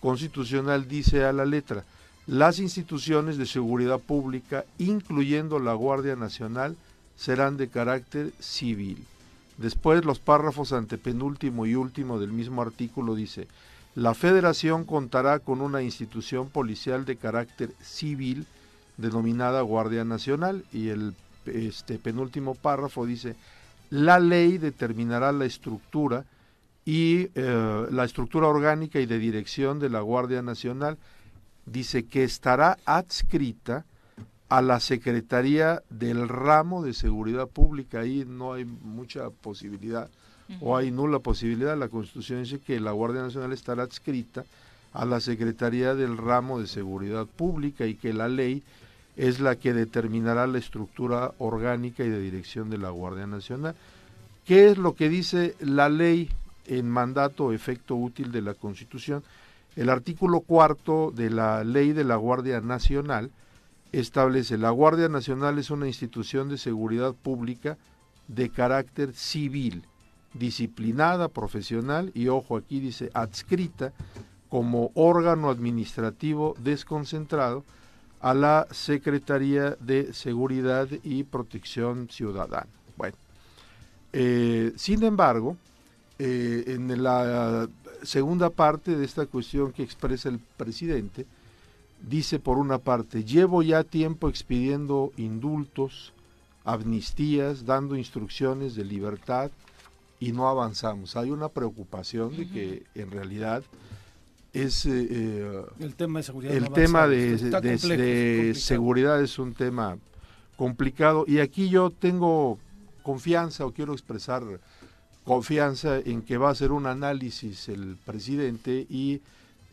constitucional dice a la letra, las instituciones de seguridad pública, incluyendo la Guardia Nacional, serán de carácter civil Después los párrafos antepenúltimo y último del mismo artículo dice, la federación contará con una institución policial de carácter civil denominada Guardia Nacional y el este penúltimo párrafo dice, la ley determinará la estructura y eh, la estructura orgánica y de dirección de la Guardia Nacional dice que estará adscrita a la Secretaría del ramo de seguridad pública. Ahí no hay mucha posibilidad o hay nula posibilidad. La Constitución dice que la Guardia Nacional estará adscrita a la Secretaría del ramo de seguridad pública y que la ley es la que determinará la estructura orgánica y de dirección de la Guardia Nacional. ¿Qué es lo que dice la ley en mandato efecto útil de la Constitución? El artículo cuarto de la ley de la Guardia Nacional establece la Guardia Nacional es una institución de seguridad pública de carácter civil, disciplinada, profesional y, ojo, aquí dice adscrita como órgano administrativo desconcentrado a la Secretaría de Seguridad y Protección Ciudadana. Bueno, eh, sin embargo, eh, en la segunda parte de esta cuestión que expresa el presidente, dice por una parte, llevo ya tiempo expidiendo indultos, amnistías, dando instrucciones de libertad y no avanzamos. Hay una preocupación de que en realidad es eh, eh, el tema de seguridad, el tema de, seguridad es un tema complicado. Y aquí yo tengo confianza o quiero expresar confianza en que va a hacer un análisis el presidente y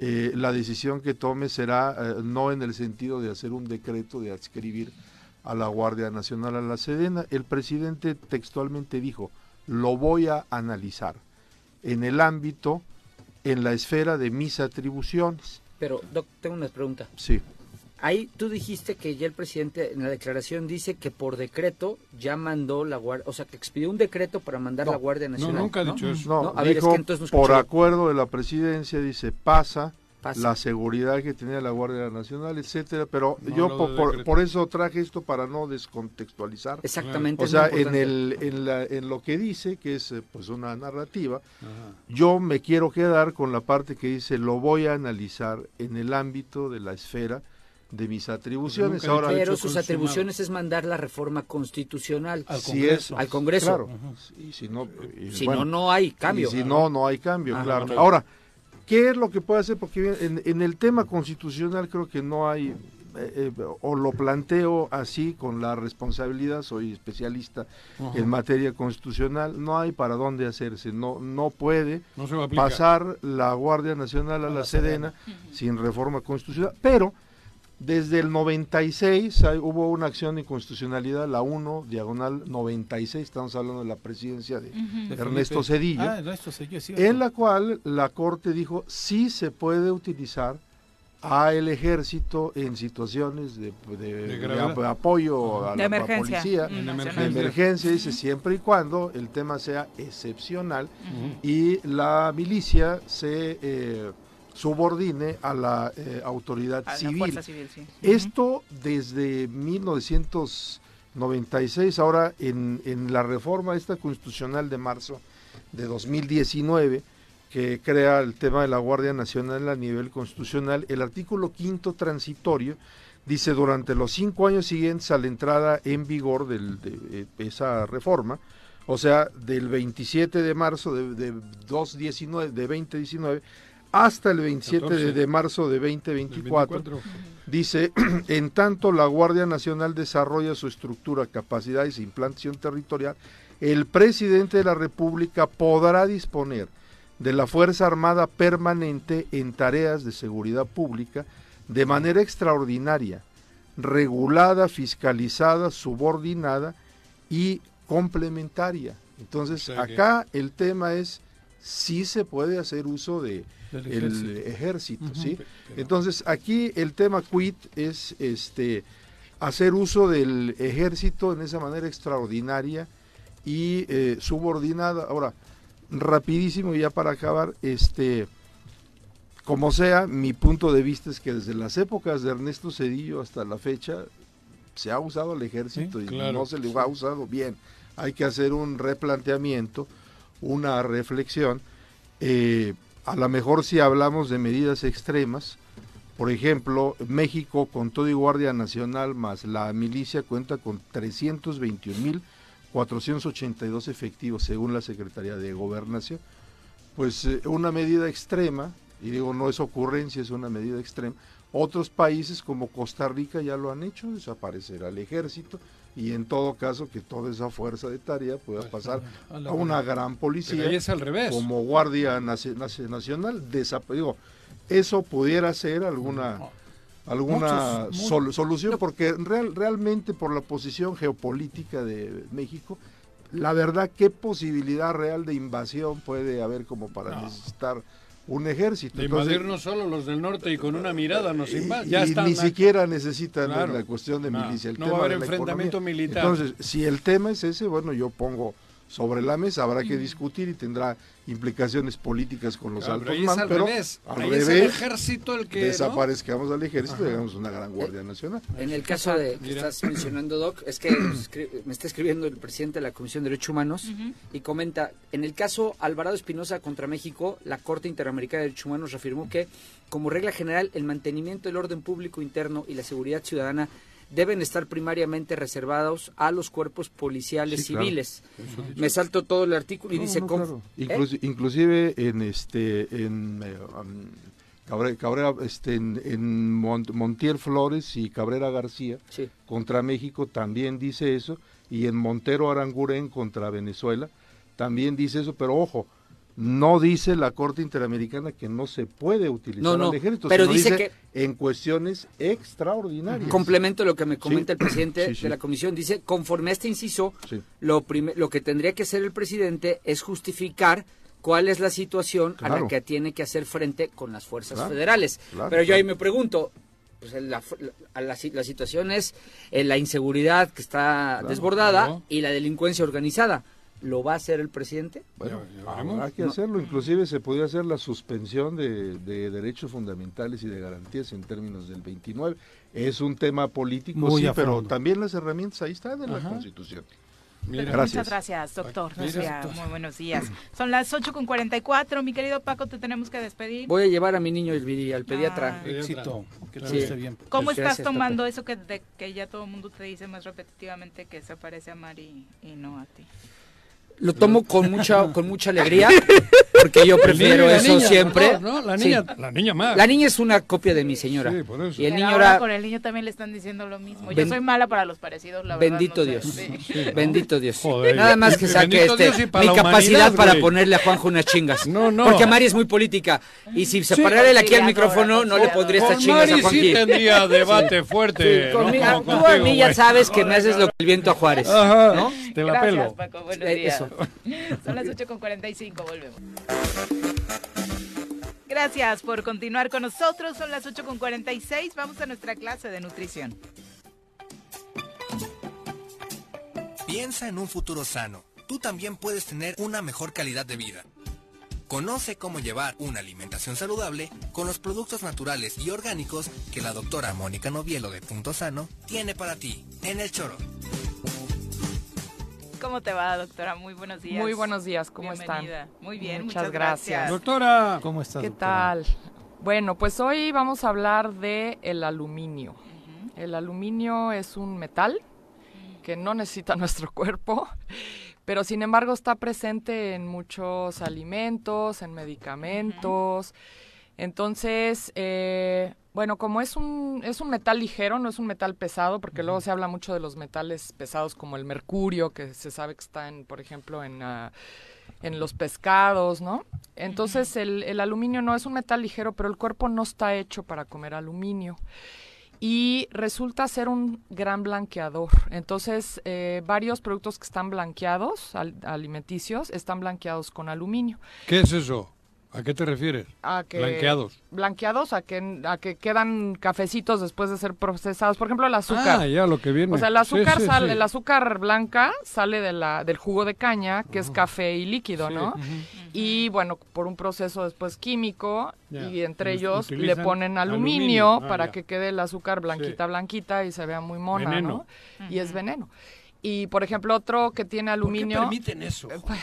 eh, la decisión que tome será eh, no en el sentido de hacer un decreto de adscribir a la Guardia Nacional a la Sedena. El presidente textualmente dijo, lo voy a analizar en el ámbito, en la esfera de mis atribuciones. Pero, Doc, tengo una pregunta. Sí. Ahí tú dijiste que ya el presidente en la declaración dice que por decreto ya mandó la Guardia, o sea, que expidió un decreto para mandar la Guardia Nacional. No, nunca ha dicho eso. No, a ver, es que entonces por acuerdo de la presidencia dice pasa, la seguridad que tenía la Guardia Nacional, etcétera, pero yo por, eso traje esto para no descontextualizar. Exactamente. O sea, en el en, la, en lo que dice, que es eh, pues una narrativa, yo me quiero quedar con la parte que dice lo voy a analizar en el ámbito de la esfera de mis atribuciones. Ahora, pero sus atribuciones es mandar la reforma constitucional al Congreso. al Congreso. Claro. Y si no, si no, no hay cambio. si no, no hay cambio, claro. Ahora, ¿qué es lo que puede hacer? Porque en, el tema constitucional creo que no hay, eh, eh, o lo planteo así con la responsabilidad, soy especialista en materia constitucional, no hay para dónde hacerse, no, no puede pasar la Guardia Nacional a, la, Sedena sin reforma constitucional, pero Desde el 96 hubo una acción de inconstitucionalidad, la 1, diagonal 96, estamos hablando de la presidencia de, Ernesto Cedillo, ah, en la cual la Corte dijo sí se puede utilizar a el ejército en situaciones de, apoyo a la, policía, de emergencia, dice siempre y cuando el tema sea excepcional y la milicia se... Eh, subordine a la eh, autoridad civil. Esto desde 1996, ahora en, en la reforma esta constitucional de marzo de 2019, que crea el tema de la Guardia Nacional a nivel constitucional, el artículo quinto transitorio dice durante los cinco años siguientes a la entrada en vigor de eh, esa reforma, o sea, del 27 de marzo de, de, 219, de 2019 hasta el 27 de, marzo de 2024. Dice, en tanto la Guardia Nacional desarrolla su estructura, capacidades e implantación territorial, el presidente de la República podrá disponer de la Fuerza Armada permanente en tareas de seguridad pública de manera extraordinaria, regulada, fiscalizada, subordinada y complementaria. Entonces, acá el tema es si se puede hacer uso de, el ejército, ¿sí? Entonces, aquí el tema quit es este hacer uso del ejército en esa manera extraordinaria y eh, subordinada. Ahora, rapidísimo ya para acabar, este como sea, mi punto de vista es que desde las épocas de Ernesto Cedillo hasta la fecha se ha usado el ejército y no se le ha usado bien. Hay que hacer un replanteamiento, una reflexión. Eh, a lo mejor si hablamos de medidas extremas, por ejemplo, México con todo y Guardia Nacional más la milicia cuenta con 321.482 efectivos según la Secretaría de Gobernación. Pues eh, una medida extrema, y digo no es ocurrencia, es una medida extrema. Otros países como Costa Rica ya lo han hecho, desaparecer al ejército y en todo caso que toda esa fuerza de tarea pueda pues, pasar a, una gran policía es al revés. como Guardia Nacional. Digo, eso pudiera ser alguna alguna solución porque real, realmente por la posición geopolítica de México la verdad qué posibilidad real de invasión puede haber como para necesitar un ejército. De invadir no solo los del norte y con una mirada nos invaden. Ya y ni siquiera necesitan la cuestión de milicia. no va a haber enfrentamiento militar. Entonces, si el tema es ese, bueno, yo pongo sobre la mesa, habrá que discutir y tendrá implicaciones políticas con los altos mandos. Al pero revés. Al revés, es el ejército el que desaparezcamos al ejército y hagamos una gran guardia nacional. En el caso de que estás mencionando Doc, es que me está escribiendo el presidente de la Comisión de Derechos Humanos y comenta, en el caso Alvarado Espinosa contra México, la Corte Interamericana de Derechos Humanos reafirmó que como regla general el mantenimiento del orden público interno y la seguridad ciudadana deben estar primariamente reservados a los cuerpos policiales civiles. Me salto todo el artículo y dice ¿Eh? inclusive en este en eh, um, Cabrera, este, en, Montiel Flores y Cabrera García contra México también dice eso y en Montero Aranguren contra Venezuela también dice eso, pero ojo, no dice la Corte Interamericana que no se puede utilizar el ejército, pero dice, que en cuestiones extraordinarias. Complemento lo que me comenta el presidente de la comisión, dice, conforme a este inciso, lo, lo que tendría que hacer el presidente es justificar cuál es la situación a la que tiene que hacer frente con las fuerzas federales. pero yo ahí me pregunto, pues la, la, situación es eh, la inseguridad que está desbordada y la delincuencia organizada. ¿Lo va a hacer el presidente? Bueno, hay que hacerlo. Inclusive se podría hacer la suspensión de, derechos fundamentales y de garantías en términos del 29. Es un tema político, sí, pero también las herramientas ahí están en la Constitución. Muchas gracias, doctor. Muy buenos días. Son las 8 con 44. Mi querido Paco, te tenemos que despedir. Voy a llevar a mi niño al pediatra. Éxito. Que bien. ¿Cómo estás tomando eso que, que ya todo el mundo te dice más repetitivamente que se parece a Mari y no a ti? Lo tomo con mucha, con mucha alegría, porque yo prefiero eso siempre. La, niña, la niña más. La niña es una copia de mi señora. Sí, por eso. Y el niño ahora con el niño también le están diciendo lo mismo. Yo soy mala para los parecidos, la verdad. Bendito Dios. Bendito Dios. Nada más que saque este, mi capacidad para ponerle a Juanjo unas chingas. No, no. Porque Mari es muy política. Y si se parara aquí al micrófono, no le pondría estas chingas a Juanjo. sí tendría debate fuerte. Conmigo, tú a mí ya sabes que me haces lo que el viento a Juárez. Ajá. Te la pelo. Eh. Eso. Son las 8.45, volvemos. Gracias por continuar con nosotros. Son las 8.46. Vamos a nuestra clase de nutrición. Piensa en un futuro sano. Tú también puedes tener una mejor calidad de vida. Conoce cómo llevar una alimentación saludable con los productos naturales y orgánicos que la doctora Mónica Novielo de Punto Sano tiene para ti en el choro. ¿Cómo te va, doctora? Muy buenos días. Muy buenos días, ¿cómo están? Muy bien, muchas, gracias. Doctora, ¿cómo estás? ¿Qué tal? Bueno, pues hoy vamos a hablar de el aluminio. El aluminio es un metal que no necesita nuestro cuerpo, pero sin embargo está presente en muchos alimentos, en medicamentos. Entonces, eh, bueno, como es un, es un metal ligero, no es un metal pesado, porque luego se habla mucho de los metales pesados como el mercurio, que se sabe que está, en, por ejemplo, en, ah, en los pescados, ¿no? Entonces el, el, aluminio no es un metal ligero, pero el cuerpo no está hecho para comer aluminio. Y resulta ser un gran blanqueador. Entonces, eh, varios productos que están blanqueados, alimenticios, están blanqueados con aluminio. ¿Qué es eso? ¿A qué te refieres? A que, blanqueados. Blanqueados, a que, a que quedan cafecitos después de ser procesados. Por ejemplo, el azúcar. Ah, ya, lo que viene. O sea, el azúcar, sale, el azúcar blanca sale de la, del jugo de caña, que es café y líquido, ¿no? Y bueno, por un proceso después químico, y entre ellos le ponen aluminio, ah, para que quede el azúcar blanquita, blanquita y se vea muy mona, ¿no? Y es veneno. Y por ejemplo, otro que tiene aluminio. ¿Por qué permiten eso? Eh, pues,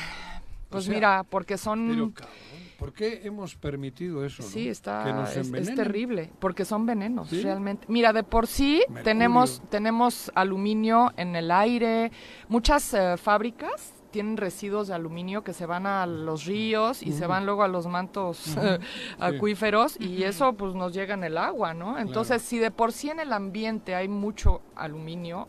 pues mira, porque son. ¿Por qué hemos permitido eso? Sí, está, es, terrible, porque son venenos, realmente. Mira, de por sí tenemos, tenemos aluminio en el aire, muchas eh, fábricas tienen residuos de aluminio que se van a los ríos y se van luego a los mantos acuíferos y eso pues nos llega en el agua, ¿no? Entonces, si de por sí en el ambiente hay mucho aluminio,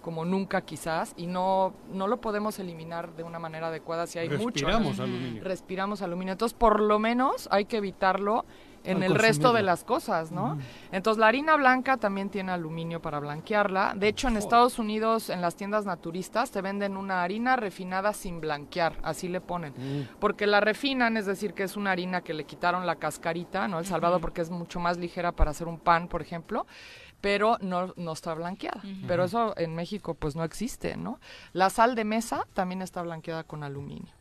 como nunca quizás y no no lo podemos eliminar de una manera adecuada si hay respiramos mucho aluminio respiramos aluminio entonces por lo menos hay que evitarlo en el resto de las cosas, ¿no? Entonces la harina blanca también tiene aluminio para blanquearla. De hecho, en Estados Unidos, en las tiendas naturistas, te venden una harina refinada sin blanquear, así le ponen. Mm. Porque la refinan, es decir, que es una harina que le quitaron la cascarita, ¿no? El salvado porque es mucho más ligera para hacer un pan, por ejemplo pero no, no está blanqueada. Pero eso en México pues no existe, ¿no? La sal de mesa también está blanqueada con aluminio.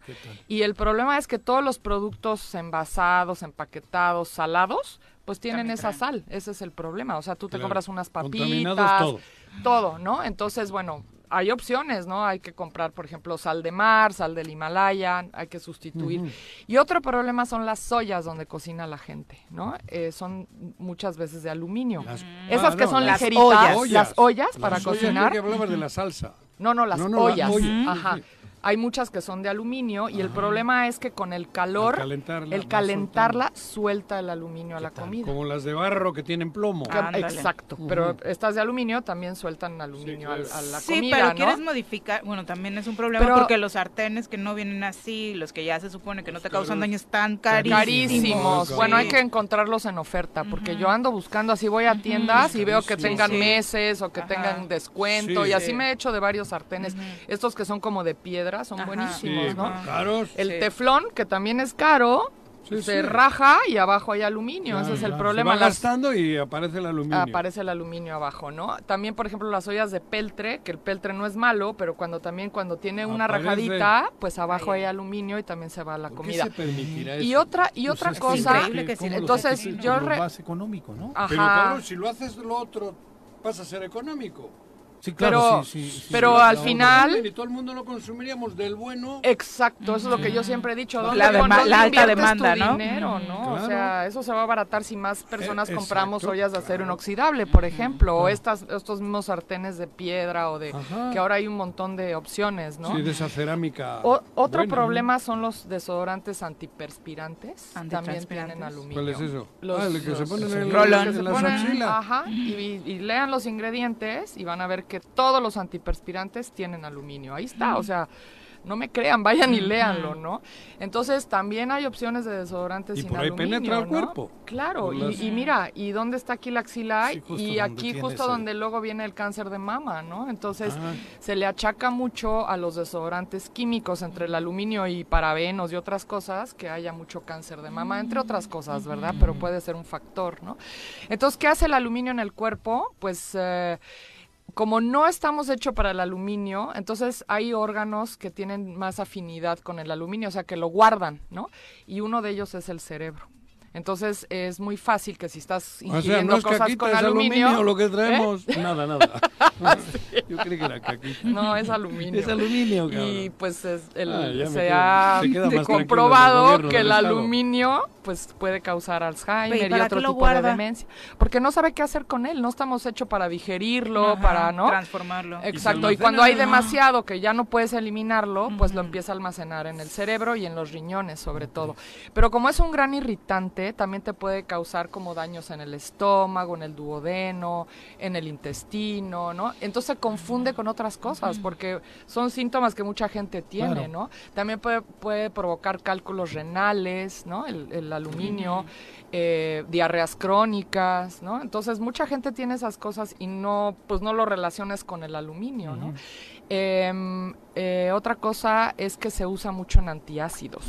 Y el problema es que todos los productos envasados, empaquetados, salados, pues tienen esa sal. Ese es el problema. O sea, tú te compras unas papitas, todo. todo, ¿no? Entonces, bueno, hay opciones, ¿no? Hay que comprar, por ejemplo, sal de mar, sal del Himalaya, hay que sustituir. Y otro problema son las ollas donde cocina la gente, ¿no? Eh, son muchas veces de aluminio. Esas ah, que son las ligeritas, las ollas para cocinar. que hablabas de la salsa. No, no, las ollas. Ajá. Hay muchas que son de aluminio y el problema es que con el calor, el calentarla, suelta. el aluminio a la comida. Como las de barro que tienen plomo. exacto, pero estas de aluminio también sueltan aluminio a, la comida. Sí, pero quieres modificar, bueno, también es un problema porque los sartenes que no vienen así, los que ya se supone que no te causan daño, están carísimos. Carísimos. Bueno, hay que encontrarlos en oferta porque yo ando buscando así, voy a tiendas y veo que tengan meses o que tengan descuento y así me he hecho de varios sartenes. Estos que son como de piedra son buenísimos, ¿no? El teflón, que también es caro, se raja y abajo hay aluminio, ese es el problema. Se va gastando y aparece el aluminio. Aparece el aluminio abajo, ¿no? También, por ejemplo, las ollas de peltre, que el peltre no es malo, pero cuando también cuando tiene una rajadita, pues abajo hay aluminio y también se va la comida. se permitirá Y otra y pues otra cosa, entonces yo lo más económico, ¿no? Ajá. Pero claro, si lo haces lo otro pasa a ser económico. Sí, claro, pero, pero al final... Y todo el mundo lo consumiríamos del bueno. Exacto, eso es lo que yo siempre he dicho. La, la alta demanda, ¿no? Dinero, ¿no? O sea, eso se va a abaratar si más personas eh, compramos ollas de acero inoxidable, por ejemplo, o estas, estos mismos sartenes de piedra o de... que ahora hay un montón de opciones, ¿no? Sí, de esa cerámica. otro problema son los desodorantes antiperspirantes. También tienen aluminio. ¿Cuál es eso? Los, ah, el que se pone en, el, en, Ajá, y, y lean los ingredientes y van a ver que todos los antiperspirantes tienen aluminio. Ahí está, o sea, no me crean, vayan y léanlo, ¿no? Entonces también hay opciones de desodorantes y sin por ahí aluminio, penetra el cuerpo. Claro, y, mira, ¿y dónde está aquí la axila? y aquí justo donde luego viene el cáncer de mama, ¿no? Entonces ah. se le achaca mucho a los desodorantes químicos entre el aluminio y parabenos y otras cosas que haya mucho cáncer de mama, entre otras cosas, ¿verdad? Pero puede ser un factor, ¿no? Entonces, ¿qué hace el aluminio en el cuerpo? Pues... Eh, como no estamos hechos para el aluminio, entonces hay órganos que tienen más afinidad con el aluminio, o sea, que lo guardan, ¿no? Y uno de ellos es el cerebro. Entonces es muy fácil que si estás ingiriendo o sea, no cosas con aluminio, aluminio, lo que traemos, ¿eh? nada, nada. Yo creí que era caquita. No, es aluminio. Es aluminio, cabrón. Y pues el, ah, se ha comprobado que el aluminio pues puede causar Alzheimer y, otro tipo de demencia, porque no sabe qué hacer con él, no estamos hechos para digerirlo, para, ¿no? Transformarlo. Exacto, y, cuando hay demasiado que ya no puedes eliminarlo, pues lo empieza a almacenar en el cerebro y en los riñones sobre todo. Pero como es un gran irritante también te puede causar como daños en el estómago, en el duodeno, en el intestino, ¿no? Entonces se confunde con otras cosas porque son síntomas que mucha gente tiene, ¿no? También puede, puede provocar cálculos renales, ¿no? El, aluminio, eh, diarreas crónicas, ¿no? Entonces mucha gente tiene esas cosas y no, pues no lo relaciones con el aluminio, ¿no? Eh, otra cosa es que se usa mucho en antiácidos.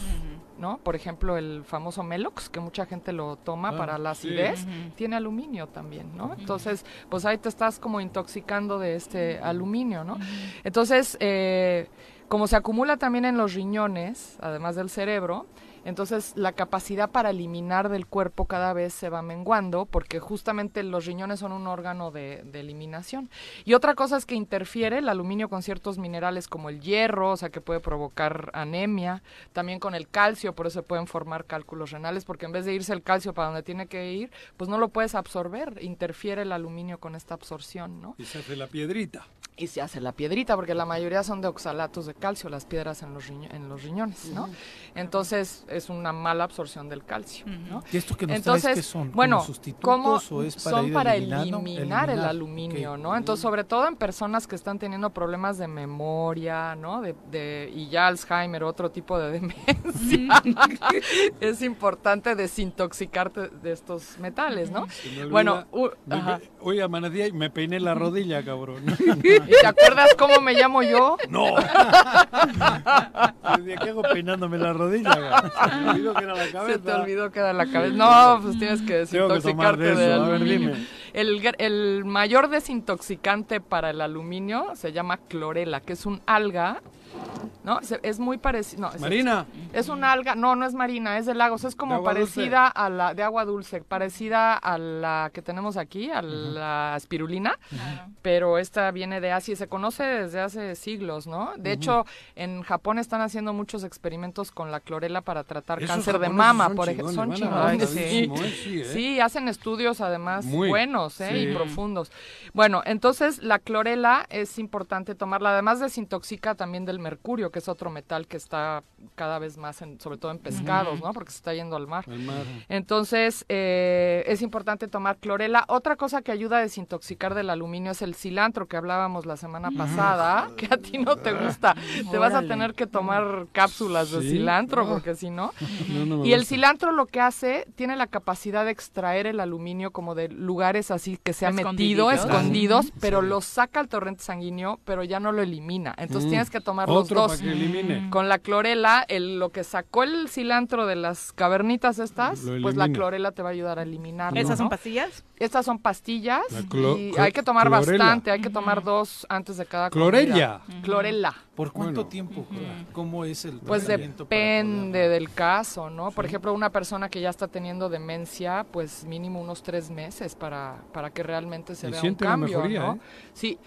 ¿No? Por ejemplo, el famoso Melox, que mucha gente lo toma ah, para la acidez, tiene aluminio también, ¿no? Entonces, pues ahí te estás como intoxicando de este aluminio, ¿no? Entonces, eh, como se acumula también en los riñones, además del cerebro, entonces la capacidad para eliminar del cuerpo cada vez se va menguando porque justamente los riñones son un órgano de, eliminación. Y otra cosa es que interfiere el aluminio con ciertos minerales como el hierro, o sea que puede provocar anemia, también con el calcio, por eso pueden formar cálculos renales porque en vez de irse el calcio para donde tiene que ir, pues no lo puedes absorber, interfiere el aluminio con esta absorción, ¿no? Y se hace la piedrita. Y se hace la piedrita porque la mayoría son de oxalatos de calcio, las piedras en los, en los riñones, ¿no? Entonces es una mala absorción del calcio. ¿no? ¿Y esto que nos Entonces, que son? Bueno, sustitutos o es para son para eliminar, el aluminio, ¿no? Entonces, sobre todo en personas que están teniendo problemas de memoria, ¿no? De, de y ya Alzheimer, otro tipo de demencia, es importante desintoxicarte de estos metales, ¿no? Bueno, hoy amanecía y me peiné la rodilla, cabrón. ¿Y te acuerdas cómo me llamo yo? No. ¿Qué hago peinándome la rodilla? Se te olvidó que era la cabeza. Se te olvidó que era la cabeza. No, pues tienes que desintoxicarte de del aluminio. El, el mayor desintoxicante para el aluminio se llama clorela, que es un alga ¿no? Es muy parecido. Marina. Es, una alga, no, no es marina, es de lagos, es como parecida a la de agua dulce, parecida a la que tenemos aquí, a la espirulina, pero esta viene de Asia y se conoce desde hace siglos, ¿no? De hecho, en Japón están haciendo muchos experimentos con la clorela para tratar cáncer de mama, por ejemplo. Son chingones, sí. ¿eh? sí. hacen estudios además buenos ¿eh? y profundos. Bueno, entonces la clorela es importante tomarla, además desintoxica también del mercurio, que es otro metal que está cada vez más, en, sobre todo en pescados, ¿no? Porque se está yendo al mar. Entonces, eh, es importante tomar clorela. Otra cosa que ayuda a desintoxicar del aluminio es el cilantro que hablábamos la semana pasada, que a ti no te gusta. te vas a tener que tomar cápsulas de cilantro, porque si no. y el cilantro lo que hace, tiene la capacidad de extraer el aluminio como de lugares así que se ha metido, escondidos, pero lo saca al torrente sanguíneo, pero ya no lo elimina. Entonces mm. tienes que tomar los dos. Con la clorela, el, lo que sacó el cilantro de las cavernitas estas, pues la clorela te va a ayudar a eliminar. ¿Esas son pastillas? Estas son pastillas y hay que tomar bastante, hay que tomar dos antes de cada Clorella. Clorela. ¿Por cuánto tiempo? ¿Cómo es el Pues depende del caso, ¿no? Por ejemplo, una persona que ya está teniendo demencia, pues mínimo unos tres meses para, para que realmente se vea un cambio, ¿no? ¿eh? Sí,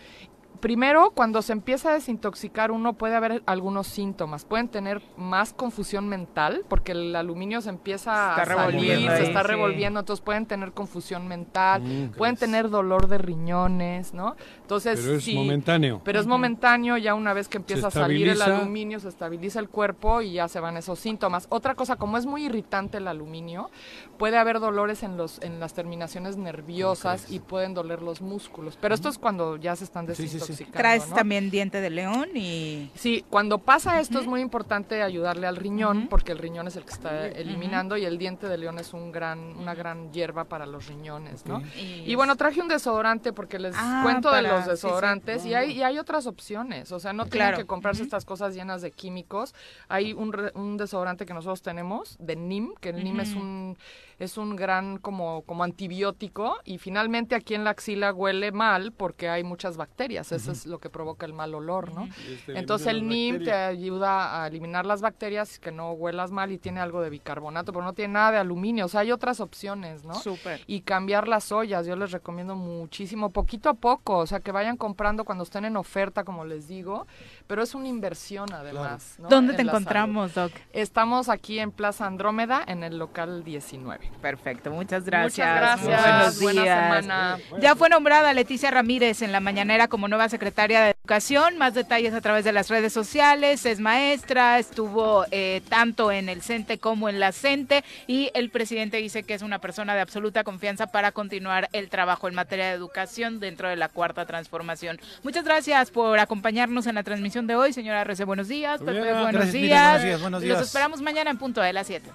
primero, cuando se empieza a desintoxicar uno puede haber algunos síntomas. Pueden tener más confusión mental porque el aluminio se empieza a salir, se está revolviendo, entonces pueden tener confusión mental, mm, pueden tener dolor de riñones, ¿no? Entonces, pero es momentáneo. Pero es momentáneo, ya una vez que empieza a salir el aluminio, se estabiliza el cuerpo y ya se van esos síntomas. Otra cosa, como es muy irritante el aluminio, puede haber dolores en los en las terminaciones nerviosas y pueden doler los músculos. Pero esto es cuando ya se están desintoxicando. Traes también diente de león y... Sí, cuando pasa esto es muy importante ayudarle al riñón, porque el riñón es el que está eliminando y el diente de león es un gran, una gran hierba para los riñones, ¿no? Y, bueno, traje un desodorante porque les ah, cuento de los desodorantes y, hay, y hay otras opciones, o sea, no tienen que comprarse estas cosas llenas de químicos. Hay un, un desodorante que nosotros tenemos de NIM, que el NIM es un es un gran como, como antibiótico y finalmente aquí en la axila huele mal porque hay muchas bacterias, eso es lo que provoca el mal olor, ¿no? Este Entonces el NIM te ayuda a eliminar las bacterias que no huelas mal y tiene algo de bicarbonato, pero no tiene nada de aluminio, o sea, hay otras opciones, ¿no? Súper. Y cambiar las ollas, yo les recomiendo muchísimo, poquito a poco, o sea, que vayan comprando cuando estén en oferta, como les digo, pero es una inversión además. ¿Dónde te encontramos, Doc? Estamos aquí en Plaza Andrómeda, en el local 19. Perfecto, muchas gracias. Muchas gracias. Buenos días. semana. Ya fue nombrada Leticia Ramírez en la mañanera como nueva secretaria de Educación. Más detalles a través de las redes sociales. Es maestra, estuvo eh, tanto en el CENTE como en la CENTE y el presidente dice que es una persona de absoluta confianza para continuar el trabajo en materia de educación dentro de la cuarta transformación. Muchas gracias por acompañarnos en la transmisión de hoy, señora Rece. Buenos días, Pepe, buenos, días. buenos días. Los esperamos mañana en punto de las 7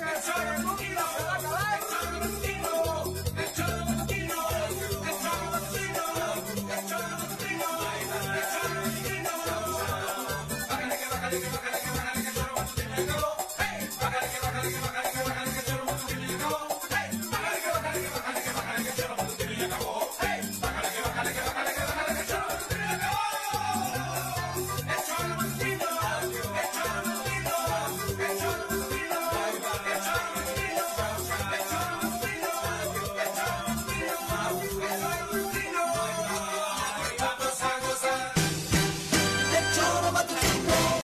que soy el